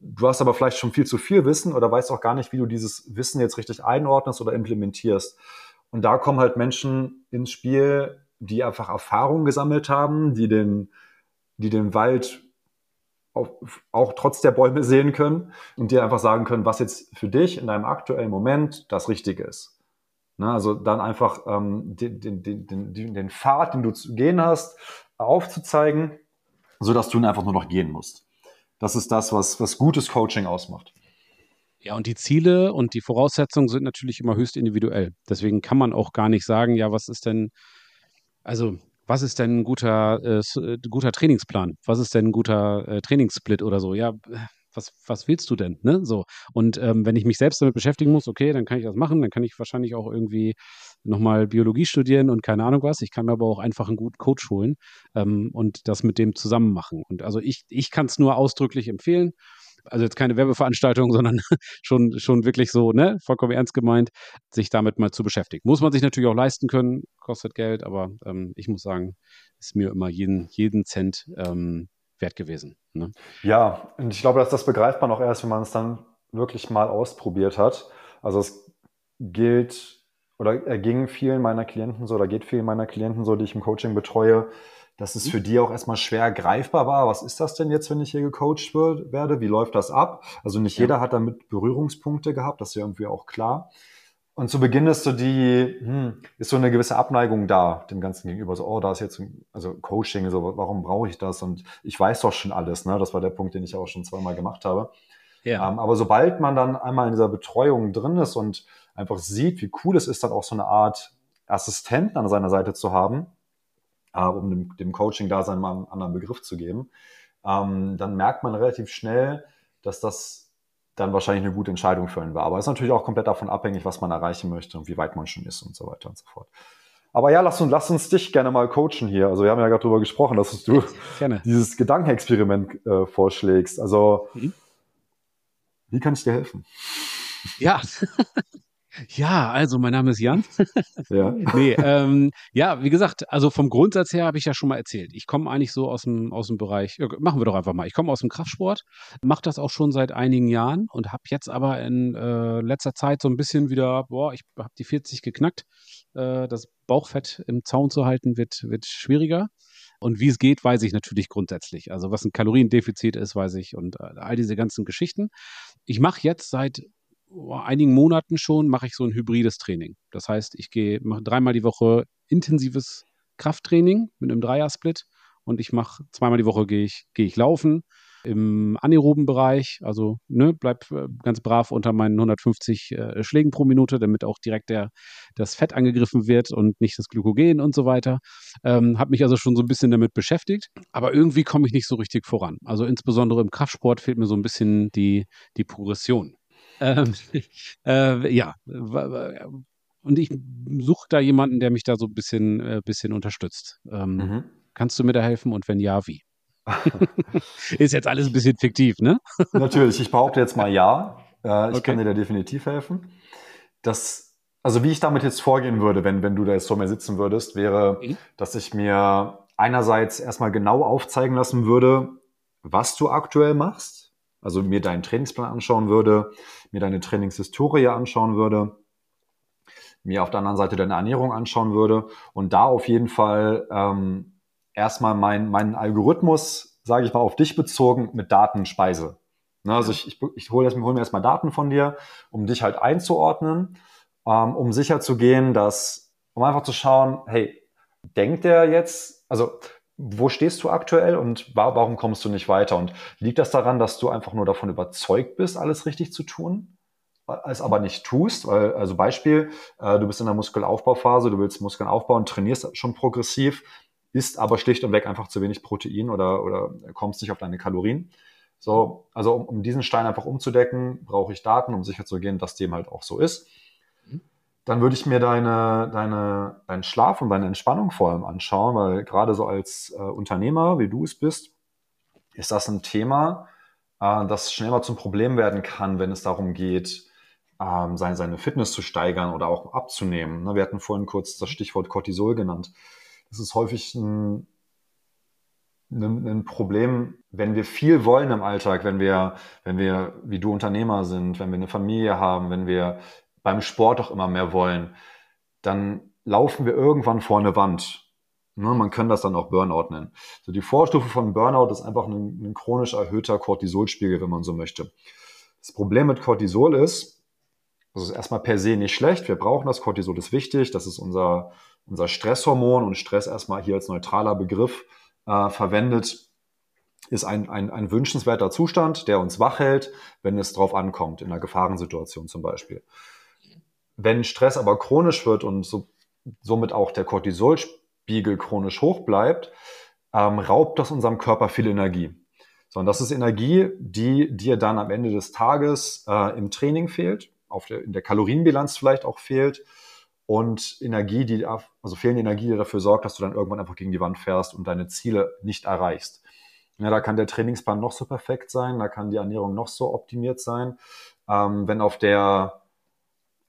Du hast aber vielleicht schon viel zu viel Wissen oder weißt auch gar nicht, wie du dieses Wissen jetzt richtig einordnest oder implementierst. Und da kommen halt Menschen ins Spiel, die einfach Erfahrung gesammelt haben, die den, die den Wald auch, auch trotz der Bäume sehen können und dir einfach sagen können, was jetzt für dich in deinem aktuellen Moment das Richtige ist. Ne, also dann einfach ähm, den, den, den, den, den Pfad, den du zu gehen hast, aufzuzeigen, sodass du ihn einfach nur noch gehen musst. Das ist das, was, was gutes Coaching ausmacht. Ja, und die Ziele und die Voraussetzungen sind natürlich immer höchst individuell. Deswegen kann man auch gar nicht sagen, ja, was ist denn, also was ist denn ein guter, äh, äh, guter Trainingsplan? Was ist denn ein guter äh, Trainingssplit oder so? Ja, was, was willst du denn? Ne? So. Und ähm, wenn ich mich selbst damit beschäftigen muss, okay, dann kann ich das machen, dann kann ich wahrscheinlich auch irgendwie nochmal Biologie studieren und keine Ahnung was. Ich kann mir aber auch einfach einen guten Coach holen ähm, und das mit dem zusammen machen. Und also ich, ich kann es nur ausdrücklich empfehlen also jetzt keine Werbeveranstaltung, sondern schon, schon wirklich so, ne, vollkommen ernst gemeint, sich damit mal zu beschäftigen. Muss man sich natürlich auch leisten können, kostet Geld, aber ähm, ich muss sagen, ist mir immer jeden, jeden Cent ähm, wert gewesen. Ne? Ja, und ich glaube, dass das begreift man auch erst, wenn man es dann wirklich mal ausprobiert hat. Also es gilt oder ging vielen meiner Klienten so oder geht vielen meiner Klienten so, die ich im Coaching betreue, dass es mhm. für die auch erstmal schwer greifbar war. Was ist das denn jetzt, wenn ich hier gecoacht wird, werde? Wie läuft das ab? Also nicht ja. jeder hat damit Berührungspunkte gehabt, das ist ja irgendwie auch klar. Und zu Beginn ist so die, hm, ist so eine gewisse Abneigung da, dem Ganzen gegenüber. So, oh, da ist jetzt, also Coaching, so, warum brauche ich das? Und ich weiß doch schon alles, ne? Das war der Punkt, den ich auch schon zweimal gemacht habe. Ja. Ähm, aber sobald man dann einmal in dieser Betreuung drin ist und einfach sieht, wie cool es ist, dann auch so eine Art Assistenten an seiner Seite zu haben, um dem, dem Coaching-Dasein mal einen anderen Begriff zu geben, ähm, dann merkt man relativ schnell, dass das dann wahrscheinlich eine gute Entscheidung für ihn war. Aber es ist natürlich auch komplett davon abhängig, was man erreichen möchte und wie weit man schon ist und so weiter und so fort. Aber ja, lass uns, lass uns dich gerne mal coachen hier. Also wir haben ja gerade darüber gesprochen, dass du gerne. dieses Gedankenexperiment äh, vorschlägst. Also mhm. wie kann ich dir helfen? Ja, Ja, also mein Name ist Jan. ja. nee, ähm, ja, wie gesagt, also vom Grundsatz her habe ich ja schon mal erzählt. Ich komme eigentlich so aus dem, aus dem Bereich, ja, machen wir doch einfach mal. Ich komme aus dem Kraftsport, mache das auch schon seit einigen Jahren und habe jetzt aber in äh, letzter Zeit so ein bisschen wieder, boah, ich habe die 40 geknackt. Äh, das Bauchfett im Zaun zu halten wird, wird schwieriger. Und wie es geht, weiß ich natürlich grundsätzlich. Also was ein Kaloriendefizit ist, weiß ich und äh, all diese ganzen Geschichten. Ich mache jetzt seit einigen Monaten schon mache ich so ein hybrides Training. Das heißt, ich gehe mache dreimal die Woche intensives Krafttraining mit einem Dreiersplit und ich mache zweimal die Woche gehe ich gehe ich laufen im anaeroben Bereich, also ne, bleib äh, ganz brav unter meinen 150 äh, Schlägen pro Minute, damit auch direkt der, das Fett angegriffen wird und nicht das Glykogen und so weiter. Ähm, habe mich also schon so ein bisschen damit beschäftigt, aber irgendwie komme ich nicht so richtig voran. Also insbesondere im Kraftsport fehlt mir so ein bisschen die, die Progression. Ähm, äh, ja, und ich suche da jemanden, der mich da so ein bisschen, äh, bisschen unterstützt. Ähm, mhm. Kannst du mir da helfen und wenn ja, wie? ist jetzt alles ein bisschen fiktiv, ne? Natürlich, ich behaupte jetzt mal ja. Äh, ich okay. kann dir da definitiv helfen. Das, also wie ich damit jetzt vorgehen würde, wenn, wenn du da jetzt vor mir sitzen würdest, wäre, mhm. dass ich mir einerseits erstmal genau aufzeigen lassen würde, was du aktuell machst also mir deinen Trainingsplan anschauen würde, mir deine Trainingshistorie anschauen würde, mir auf der anderen Seite deine Ernährung anschauen würde und da auf jeden Fall ähm, erstmal mein, meinen Algorithmus, sage ich mal, auf dich bezogen mit Daten speise. Ne, also ich, ich, ich hole hol mir erstmal Daten von dir, um dich halt einzuordnen, ähm, um sicher zu gehen, dass, um einfach zu schauen, hey, denkt der jetzt, also wo stehst du aktuell und warum kommst du nicht weiter? Und liegt das daran, dass du einfach nur davon überzeugt bist, alles richtig zu tun? es aber nicht tust, weil, also Beispiel, äh, du bist in der Muskelaufbauphase, du willst Muskeln aufbauen, trainierst schon progressiv, isst aber schlicht und weg einfach zu wenig Protein oder, oder kommst nicht auf deine Kalorien. So, also um, um diesen Stein einfach umzudecken, brauche ich Daten, um sicherzugehen, dass dem halt auch so ist. Dann würde ich mir deine, deine, deinen Schlaf und deine Entspannung vor allem anschauen, weil gerade so als äh, Unternehmer, wie du es bist, ist das ein Thema, äh, das schnell mal zum Problem werden kann, wenn es darum geht, ähm, seine, seine Fitness zu steigern oder auch abzunehmen. Ne, wir hatten vorhin kurz das Stichwort Cortisol genannt. Das ist häufig ein, ein, ein Problem, wenn wir viel wollen im Alltag, wenn wir, wenn wir wie du Unternehmer sind, wenn wir eine Familie haben, wenn wir beim Sport auch immer mehr wollen, dann laufen wir irgendwann vor eine Wand. Ne, man kann das dann auch Burnout nennen. So die Vorstufe von Burnout ist einfach ein, ein chronisch erhöhter Cortisolspiegel, wenn man so möchte. Das Problem mit Cortisol ist, das ist erstmal per se nicht schlecht. Wir brauchen das. Cortisol ist wichtig. Das ist unser, unser Stresshormon und Stress erstmal hier als neutraler Begriff äh, verwendet, ist ein, ein, ein wünschenswerter Zustand, der uns wach hält, wenn es drauf ankommt, in einer Gefahrensituation zum Beispiel. Wenn Stress aber chronisch wird und so, somit auch der Cortisolspiegel chronisch hoch bleibt, ähm, raubt das unserem Körper viel Energie. So, und das ist Energie, die dir dann am Ende des Tages äh, im Training fehlt, auf der, in der Kalorienbilanz vielleicht auch fehlt und Energie, die, also fehlende Energie, die dafür sorgt, dass du dann irgendwann einfach gegen die Wand fährst und deine Ziele nicht erreichst. Ja, da kann der Trainingsplan noch so perfekt sein, da kann die Ernährung noch so optimiert sein. Ähm, wenn auf der,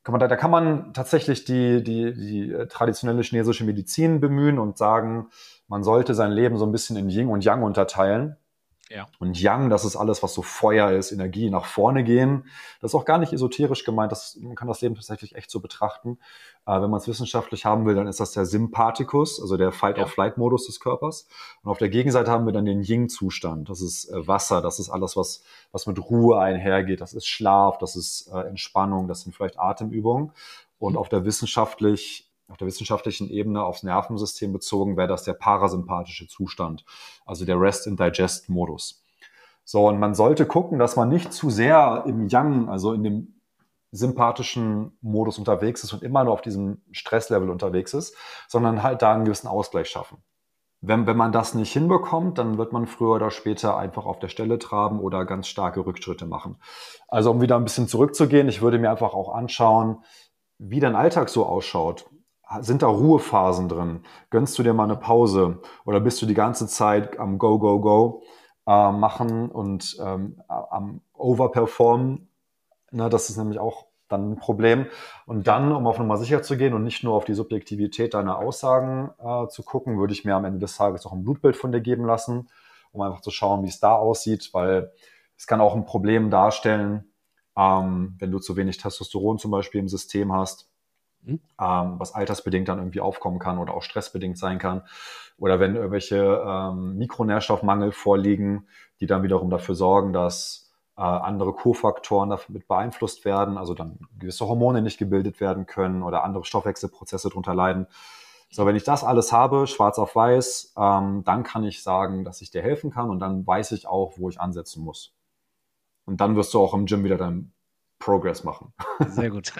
kann man, da, da kann man tatsächlich die, die, die traditionelle chinesische Medizin bemühen und sagen, man sollte sein Leben so ein bisschen in Yin und Yang unterteilen. Ja. Und Yang, das ist alles, was so Feuer ist, Energie, nach vorne gehen. Das ist auch gar nicht esoterisch gemeint. Das, man kann das Leben tatsächlich echt so betrachten. Äh, wenn man es wissenschaftlich haben will, dann ist das der Sympathikus, also der Fight-of-Flight-Modus des Körpers. Und auf der Gegenseite haben wir dann den Yin-Zustand. Das ist äh, Wasser, das ist alles, was, was mit Ruhe einhergeht. Das ist Schlaf, das ist äh, Entspannung, das sind vielleicht Atemübungen. Und mhm. auf der wissenschaftlich auf der wissenschaftlichen Ebene aufs Nervensystem bezogen wäre das der parasympathische Zustand, also der Rest-and-Digest-Modus. So, und man sollte gucken, dass man nicht zu sehr im Yang, also in dem sympathischen Modus unterwegs ist und immer nur auf diesem Stresslevel unterwegs ist, sondern halt da einen gewissen Ausgleich schaffen. Wenn, wenn man das nicht hinbekommt, dann wird man früher oder später einfach auf der Stelle traben oder ganz starke Rückschritte machen. Also um wieder ein bisschen zurückzugehen, ich würde mir einfach auch anschauen, wie dein Alltag so ausschaut sind da Ruhephasen drin? Gönnst du dir mal eine Pause oder bist du die ganze Zeit am Go, Go, Go äh, machen und ähm, am Overperformen? Ne, das ist nämlich auch dann ein Problem. Und dann, um auf Nummer sicher zu gehen und nicht nur auf die Subjektivität deiner Aussagen äh, zu gucken, würde ich mir am Ende des Tages auch ein Blutbild von dir geben lassen, um einfach zu schauen, wie es da aussieht, weil es kann auch ein Problem darstellen, ähm, wenn du zu wenig Testosteron zum Beispiel im System hast Mhm. Ähm, was altersbedingt dann irgendwie aufkommen kann oder auch stressbedingt sein kann. Oder wenn irgendwelche ähm, Mikronährstoffmangel vorliegen, die dann wiederum dafür sorgen, dass äh, andere Kofaktoren damit beeinflusst werden, also dann gewisse Hormone nicht gebildet werden können oder andere Stoffwechselprozesse darunter leiden. So, wenn ich das alles habe, schwarz auf weiß, ähm, dann kann ich sagen, dass ich dir helfen kann und dann weiß ich auch, wo ich ansetzen muss. Und dann wirst du auch im Gym wieder deinen Progress machen. Sehr gut.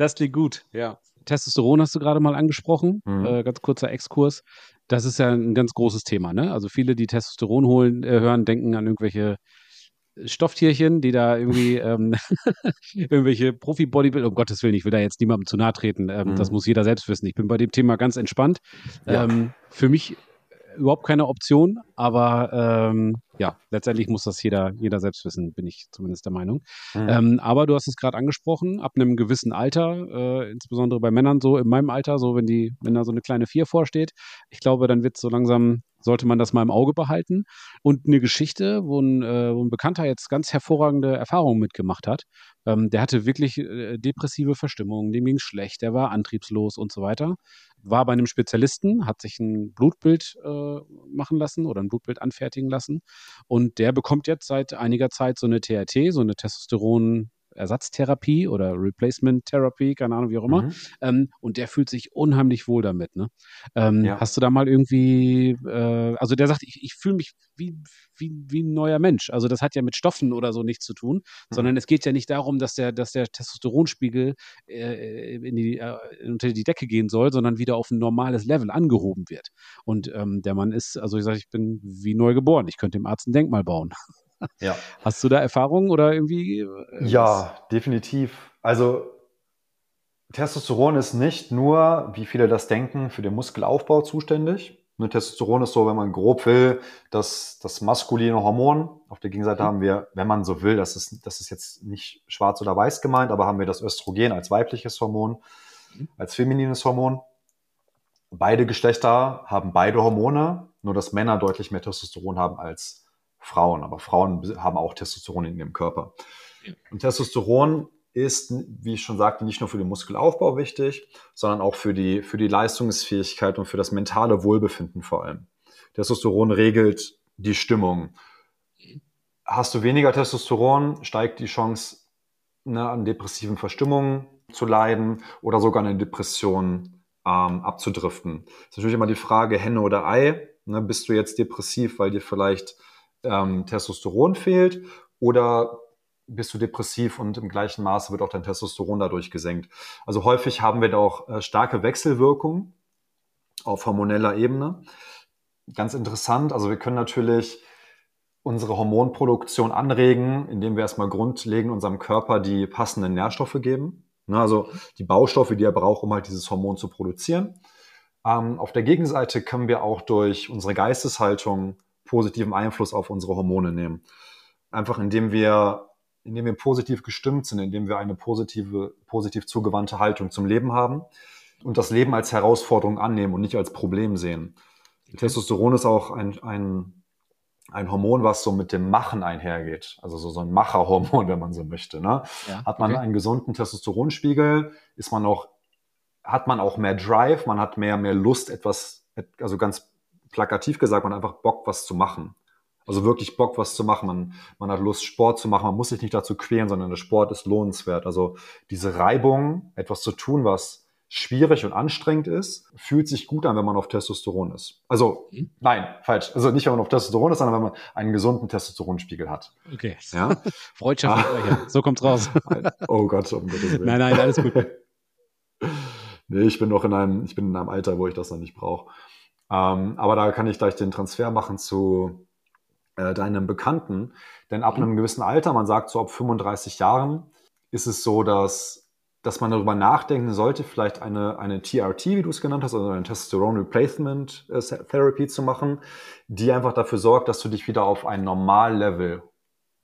Das klingt gut, ja. Testosteron hast du gerade mal angesprochen, mhm. äh, ganz kurzer Exkurs. Das ist ja ein ganz großes Thema, ne? Also viele, die Testosteron holen, äh, hören, denken an irgendwelche Stofftierchen, die da irgendwie ähm, irgendwelche Profi-Bodybuilder, um Gottes Willen, ich will da jetzt niemandem zu nahe treten, ähm, mhm. das muss jeder selbst wissen. Ich bin bei dem Thema ganz entspannt. Ja. Ähm, für mich überhaupt keine Option, aber ähm, ja, letztendlich muss das jeder, jeder selbst wissen, bin ich zumindest der Meinung. Mhm. Ähm, aber du hast es gerade angesprochen, ab einem gewissen Alter, äh, insbesondere bei Männern so in meinem Alter, so wenn die, wenn da so eine kleine Vier vorsteht, ich glaube, dann wird es so langsam sollte man das mal im Auge behalten. Und eine Geschichte, wo ein, äh, wo ein Bekannter jetzt ganz hervorragende Erfahrungen mitgemacht hat. Ähm, der hatte wirklich äh, depressive Verstimmungen, dem ging schlecht, der war antriebslos und so weiter. War bei einem Spezialisten, hat sich ein Blutbild äh, machen lassen oder ein Blutbild anfertigen lassen. Und der bekommt jetzt seit einiger Zeit so eine TRT, so eine Testosteron- Ersatztherapie oder Replacement Therapy, keine Ahnung, wie auch immer. Mhm. Ähm, und der fühlt sich unheimlich wohl damit. Ne? Ähm, ja. Hast du da mal irgendwie, äh, also der sagt, ich, ich fühle mich wie, wie, wie ein neuer Mensch. Also das hat ja mit Stoffen oder so nichts zu tun, mhm. sondern es geht ja nicht darum, dass der, dass der Testosteronspiegel äh, in die, äh, unter die Decke gehen soll, sondern wieder auf ein normales Level angehoben wird. Und ähm, der Mann ist, also ich sage, ich bin wie neu geboren. Ich könnte dem Arzt ein Denkmal bauen. Ja. Hast du da Erfahrungen oder irgendwie? Äh, ja, definitiv. Also Testosteron ist nicht nur, wie viele das denken, für den Muskelaufbau zuständig. Ne, Testosteron ist so, wenn man grob will, das, das maskuline Hormon. Auf der Gegenseite mhm. haben wir, wenn man so will, das ist, das ist jetzt nicht schwarz oder weiß gemeint, aber haben wir das Östrogen als weibliches Hormon, mhm. als feminines Hormon. Beide Geschlechter haben beide Hormone, nur dass Männer deutlich mehr Testosteron haben als Frauen, aber Frauen haben auch Testosteron in ihrem Körper. Und Testosteron ist, wie ich schon sagte, nicht nur für den Muskelaufbau wichtig, sondern auch für die, für die Leistungsfähigkeit und für das mentale Wohlbefinden vor allem. Testosteron regelt die Stimmung. Hast du weniger Testosteron, steigt die Chance, ne, an depressiven Verstimmungen zu leiden oder sogar eine Depression ähm, abzudriften. Das ist natürlich immer die Frage, Henne oder Ei. Ne, bist du jetzt depressiv, weil dir vielleicht ähm, Testosteron fehlt oder bist du depressiv und im gleichen Maße wird auch dein Testosteron dadurch gesenkt. Also häufig haben wir da auch äh, starke Wechselwirkungen auf hormoneller Ebene. Ganz interessant, also wir können natürlich unsere Hormonproduktion anregen, indem wir erstmal grundlegend unserem Körper die passenden Nährstoffe geben. Ne, also die Baustoffe, die er braucht, um halt dieses Hormon zu produzieren. Ähm, auf der Gegenseite können wir auch durch unsere Geisteshaltung positiven Einfluss auf unsere Hormone nehmen. Einfach indem wir, indem wir positiv gestimmt sind, indem wir eine positive, positiv zugewandte Haltung zum Leben haben und das Leben als Herausforderung annehmen und nicht als Problem sehen. Okay. Testosteron ist auch ein, ein, ein Hormon, was so mit dem Machen einhergeht. Also so, so ein Macherhormon, wenn man so möchte. Ne? Ja, hat man okay. einen gesunden Testosteronspiegel, ist man auch, hat man auch mehr Drive, man hat mehr, mehr Lust, etwas, also ganz plakativ gesagt, man hat einfach Bock, was zu machen. Also wirklich Bock, was zu machen. Man, man hat Lust, Sport zu machen. Man muss sich nicht dazu quälen, sondern der Sport ist lohnenswert. Also diese Reibung, etwas zu tun, was schwierig und anstrengend ist, fühlt sich gut an, wenn man auf Testosteron ist. Also, mhm. nein, falsch. Also nicht, wenn man auf Testosteron ist, sondern wenn man einen gesunden Testosteronspiegel hat. Okay. Ja? Freundschaft. Ah. So kommt's raus. oh Gott, um Gottes Willen. Nein, nein, alles gut. nee, ich bin noch in einem, ich bin in einem Alter, wo ich das noch nicht brauche. Ähm, aber da kann ich gleich den Transfer machen zu äh, deinem Bekannten. Denn ab mhm. einem gewissen Alter, man sagt so ab 35 Jahren, ist es so, dass, dass man darüber nachdenken sollte, vielleicht eine, eine TRT, wie du es genannt hast, also eine Testosterone Replacement äh, Therapy zu machen, die einfach dafür sorgt, dass du dich wieder auf ein Normallevel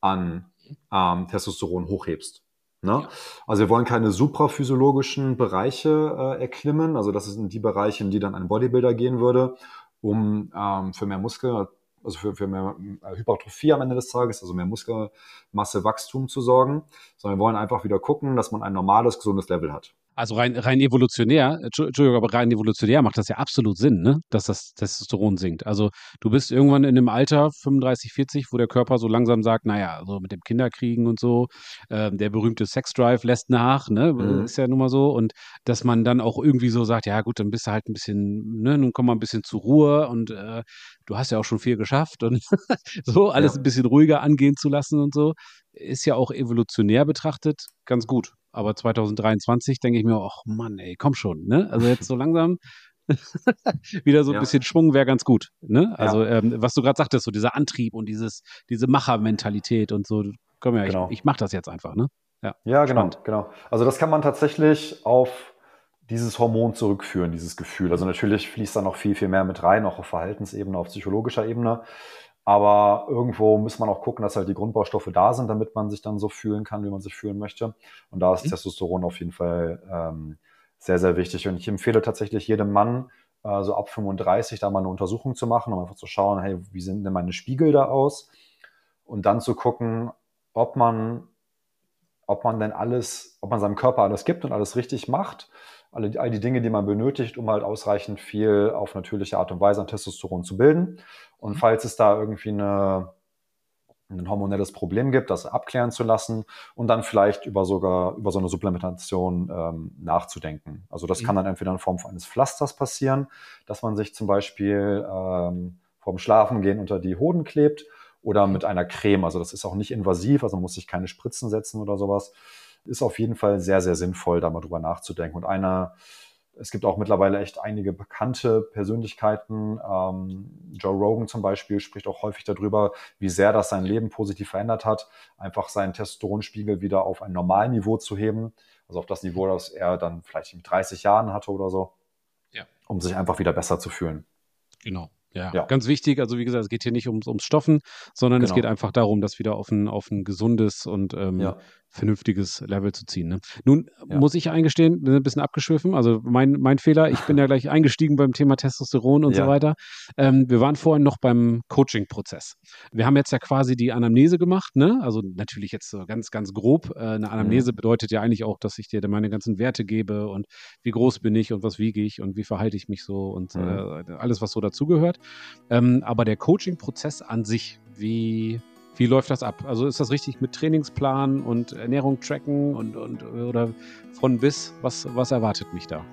an ähm, Testosteron hochhebst. Ne? Ja. Also wir wollen keine supraphysiologischen Bereiche äh, erklimmen. Also das sind die Bereiche, in die dann ein Bodybuilder gehen würde, um ähm, für mehr Muskel, also für, für mehr äh, Hypertrophie am Ende des Tages, also mehr Muskelmasse, Wachstum zu sorgen, sondern wir wollen einfach wieder gucken, dass man ein normales, gesundes Level hat. Also rein, rein evolutionär, Entschuldigung, aber rein evolutionär macht das ja absolut Sinn, ne? dass das Testosteron sinkt. Also du bist irgendwann in einem Alter, 35, 40, wo der Körper so langsam sagt, naja, so mit dem Kinderkriegen und so, äh, der berühmte Sexdrive lässt nach, ne? Mhm. Ist ja nun mal so. Und dass man dann auch irgendwie so sagt, ja gut, dann bist du halt ein bisschen, ne, nun komm mal ein bisschen zur Ruhe und äh, du hast ja auch schon viel geschafft und so alles ja. ein bisschen ruhiger angehen zu lassen und so, ist ja auch evolutionär betrachtet ganz gut. Aber 2023 denke ich mir, ach Mann, ey, komm schon, ne? Also jetzt so langsam wieder so ein ja. bisschen Schwung wäre ganz gut, ne? Also ja. ähm, was du gerade sagtest, so dieser Antrieb und dieses diese Machermentalität und so, komm ja, genau. ich, ich mache das jetzt einfach, ne? Ja, ja genau, genau. Also das kann man tatsächlich auf dieses Hormon zurückführen, dieses Gefühl. Also natürlich fließt da noch viel, viel mehr mit rein, auch auf Verhaltensebene, auf psychologischer Ebene. Aber irgendwo muss man auch gucken, dass halt die Grundbaustoffe da sind, damit man sich dann so fühlen kann, wie man sich fühlen möchte. Und da ist mhm. Testosteron auf jeden Fall ähm, sehr, sehr wichtig. Und ich empfehle tatsächlich jedem Mann, äh, so ab 35 da mal eine Untersuchung zu machen, um einfach zu schauen, hey, wie sehen denn meine Spiegel da aus? Und dann zu gucken, ob man, ob man denn alles, ob man seinem Körper alles gibt und alles richtig macht alle, all die Dinge, die man benötigt, um halt ausreichend viel auf natürliche Art und Weise an Testosteron zu bilden. Und mhm. falls es da irgendwie eine, ein hormonelles Problem gibt, das abklären zu lassen und dann vielleicht über sogar über so eine Supplementation ähm, nachzudenken. Also das mhm. kann dann entweder in Form eines Pflasters passieren, dass man sich zum Beispiel ähm, vorm Schlafengehen unter die Hoden klebt oder mhm. mit einer Creme. Also das ist auch nicht invasiv, also man muss sich keine Spritzen setzen oder sowas ist auf jeden Fall sehr, sehr sinnvoll, da mal drüber nachzudenken. Und einer, es gibt auch mittlerweile echt einige bekannte Persönlichkeiten. Ähm, Joe Rogan zum Beispiel spricht auch häufig darüber, wie sehr das sein Leben positiv verändert hat, einfach seinen Testosteronspiegel wieder auf ein Normalniveau zu heben. Also auf das Niveau, das er dann vielleicht mit 30 Jahren hatte oder so. Ja. Um sich einfach wieder besser zu fühlen. Genau. Ja, ja, ganz wichtig. Also wie gesagt, es geht hier nicht ums, ums Stoffen, sondern genau. es geht einfach darum, das wieder auf ein, auf ein gesundes und ähm, ja. vernünftiges Level zu ziehen. Ne? Nun ja. muss ich eingestehen, wir sind ein bisschen abgeschwiffen. Also mein, mein Fehler, ich bin ja gleich eingestiegen beim Thema Testosteron und so weiter. Ähm, wir waren vorhin noch beim Coaching-Prozess. Wir haben jetzt ja quasi die Anamnese gemacht, ne? Also natürlich jetzt so ganz, ganz grob. Äh, eine Anamnese mhm. bedeutet ja eigentlich auch, dass ich dir meine ganzen Werte gebe und wie groß bin ich und was wiege ich und wie verhalte ich mich so und mhm. äh, alles, was so dazugehört. Ähm, aber der Coaching-Prozess an sich, wie, wie läuft das ab? Also ist das richtig mit Trainingsplan und Ernährung tracken und, und oder von bis? Was, was erwartet mich da?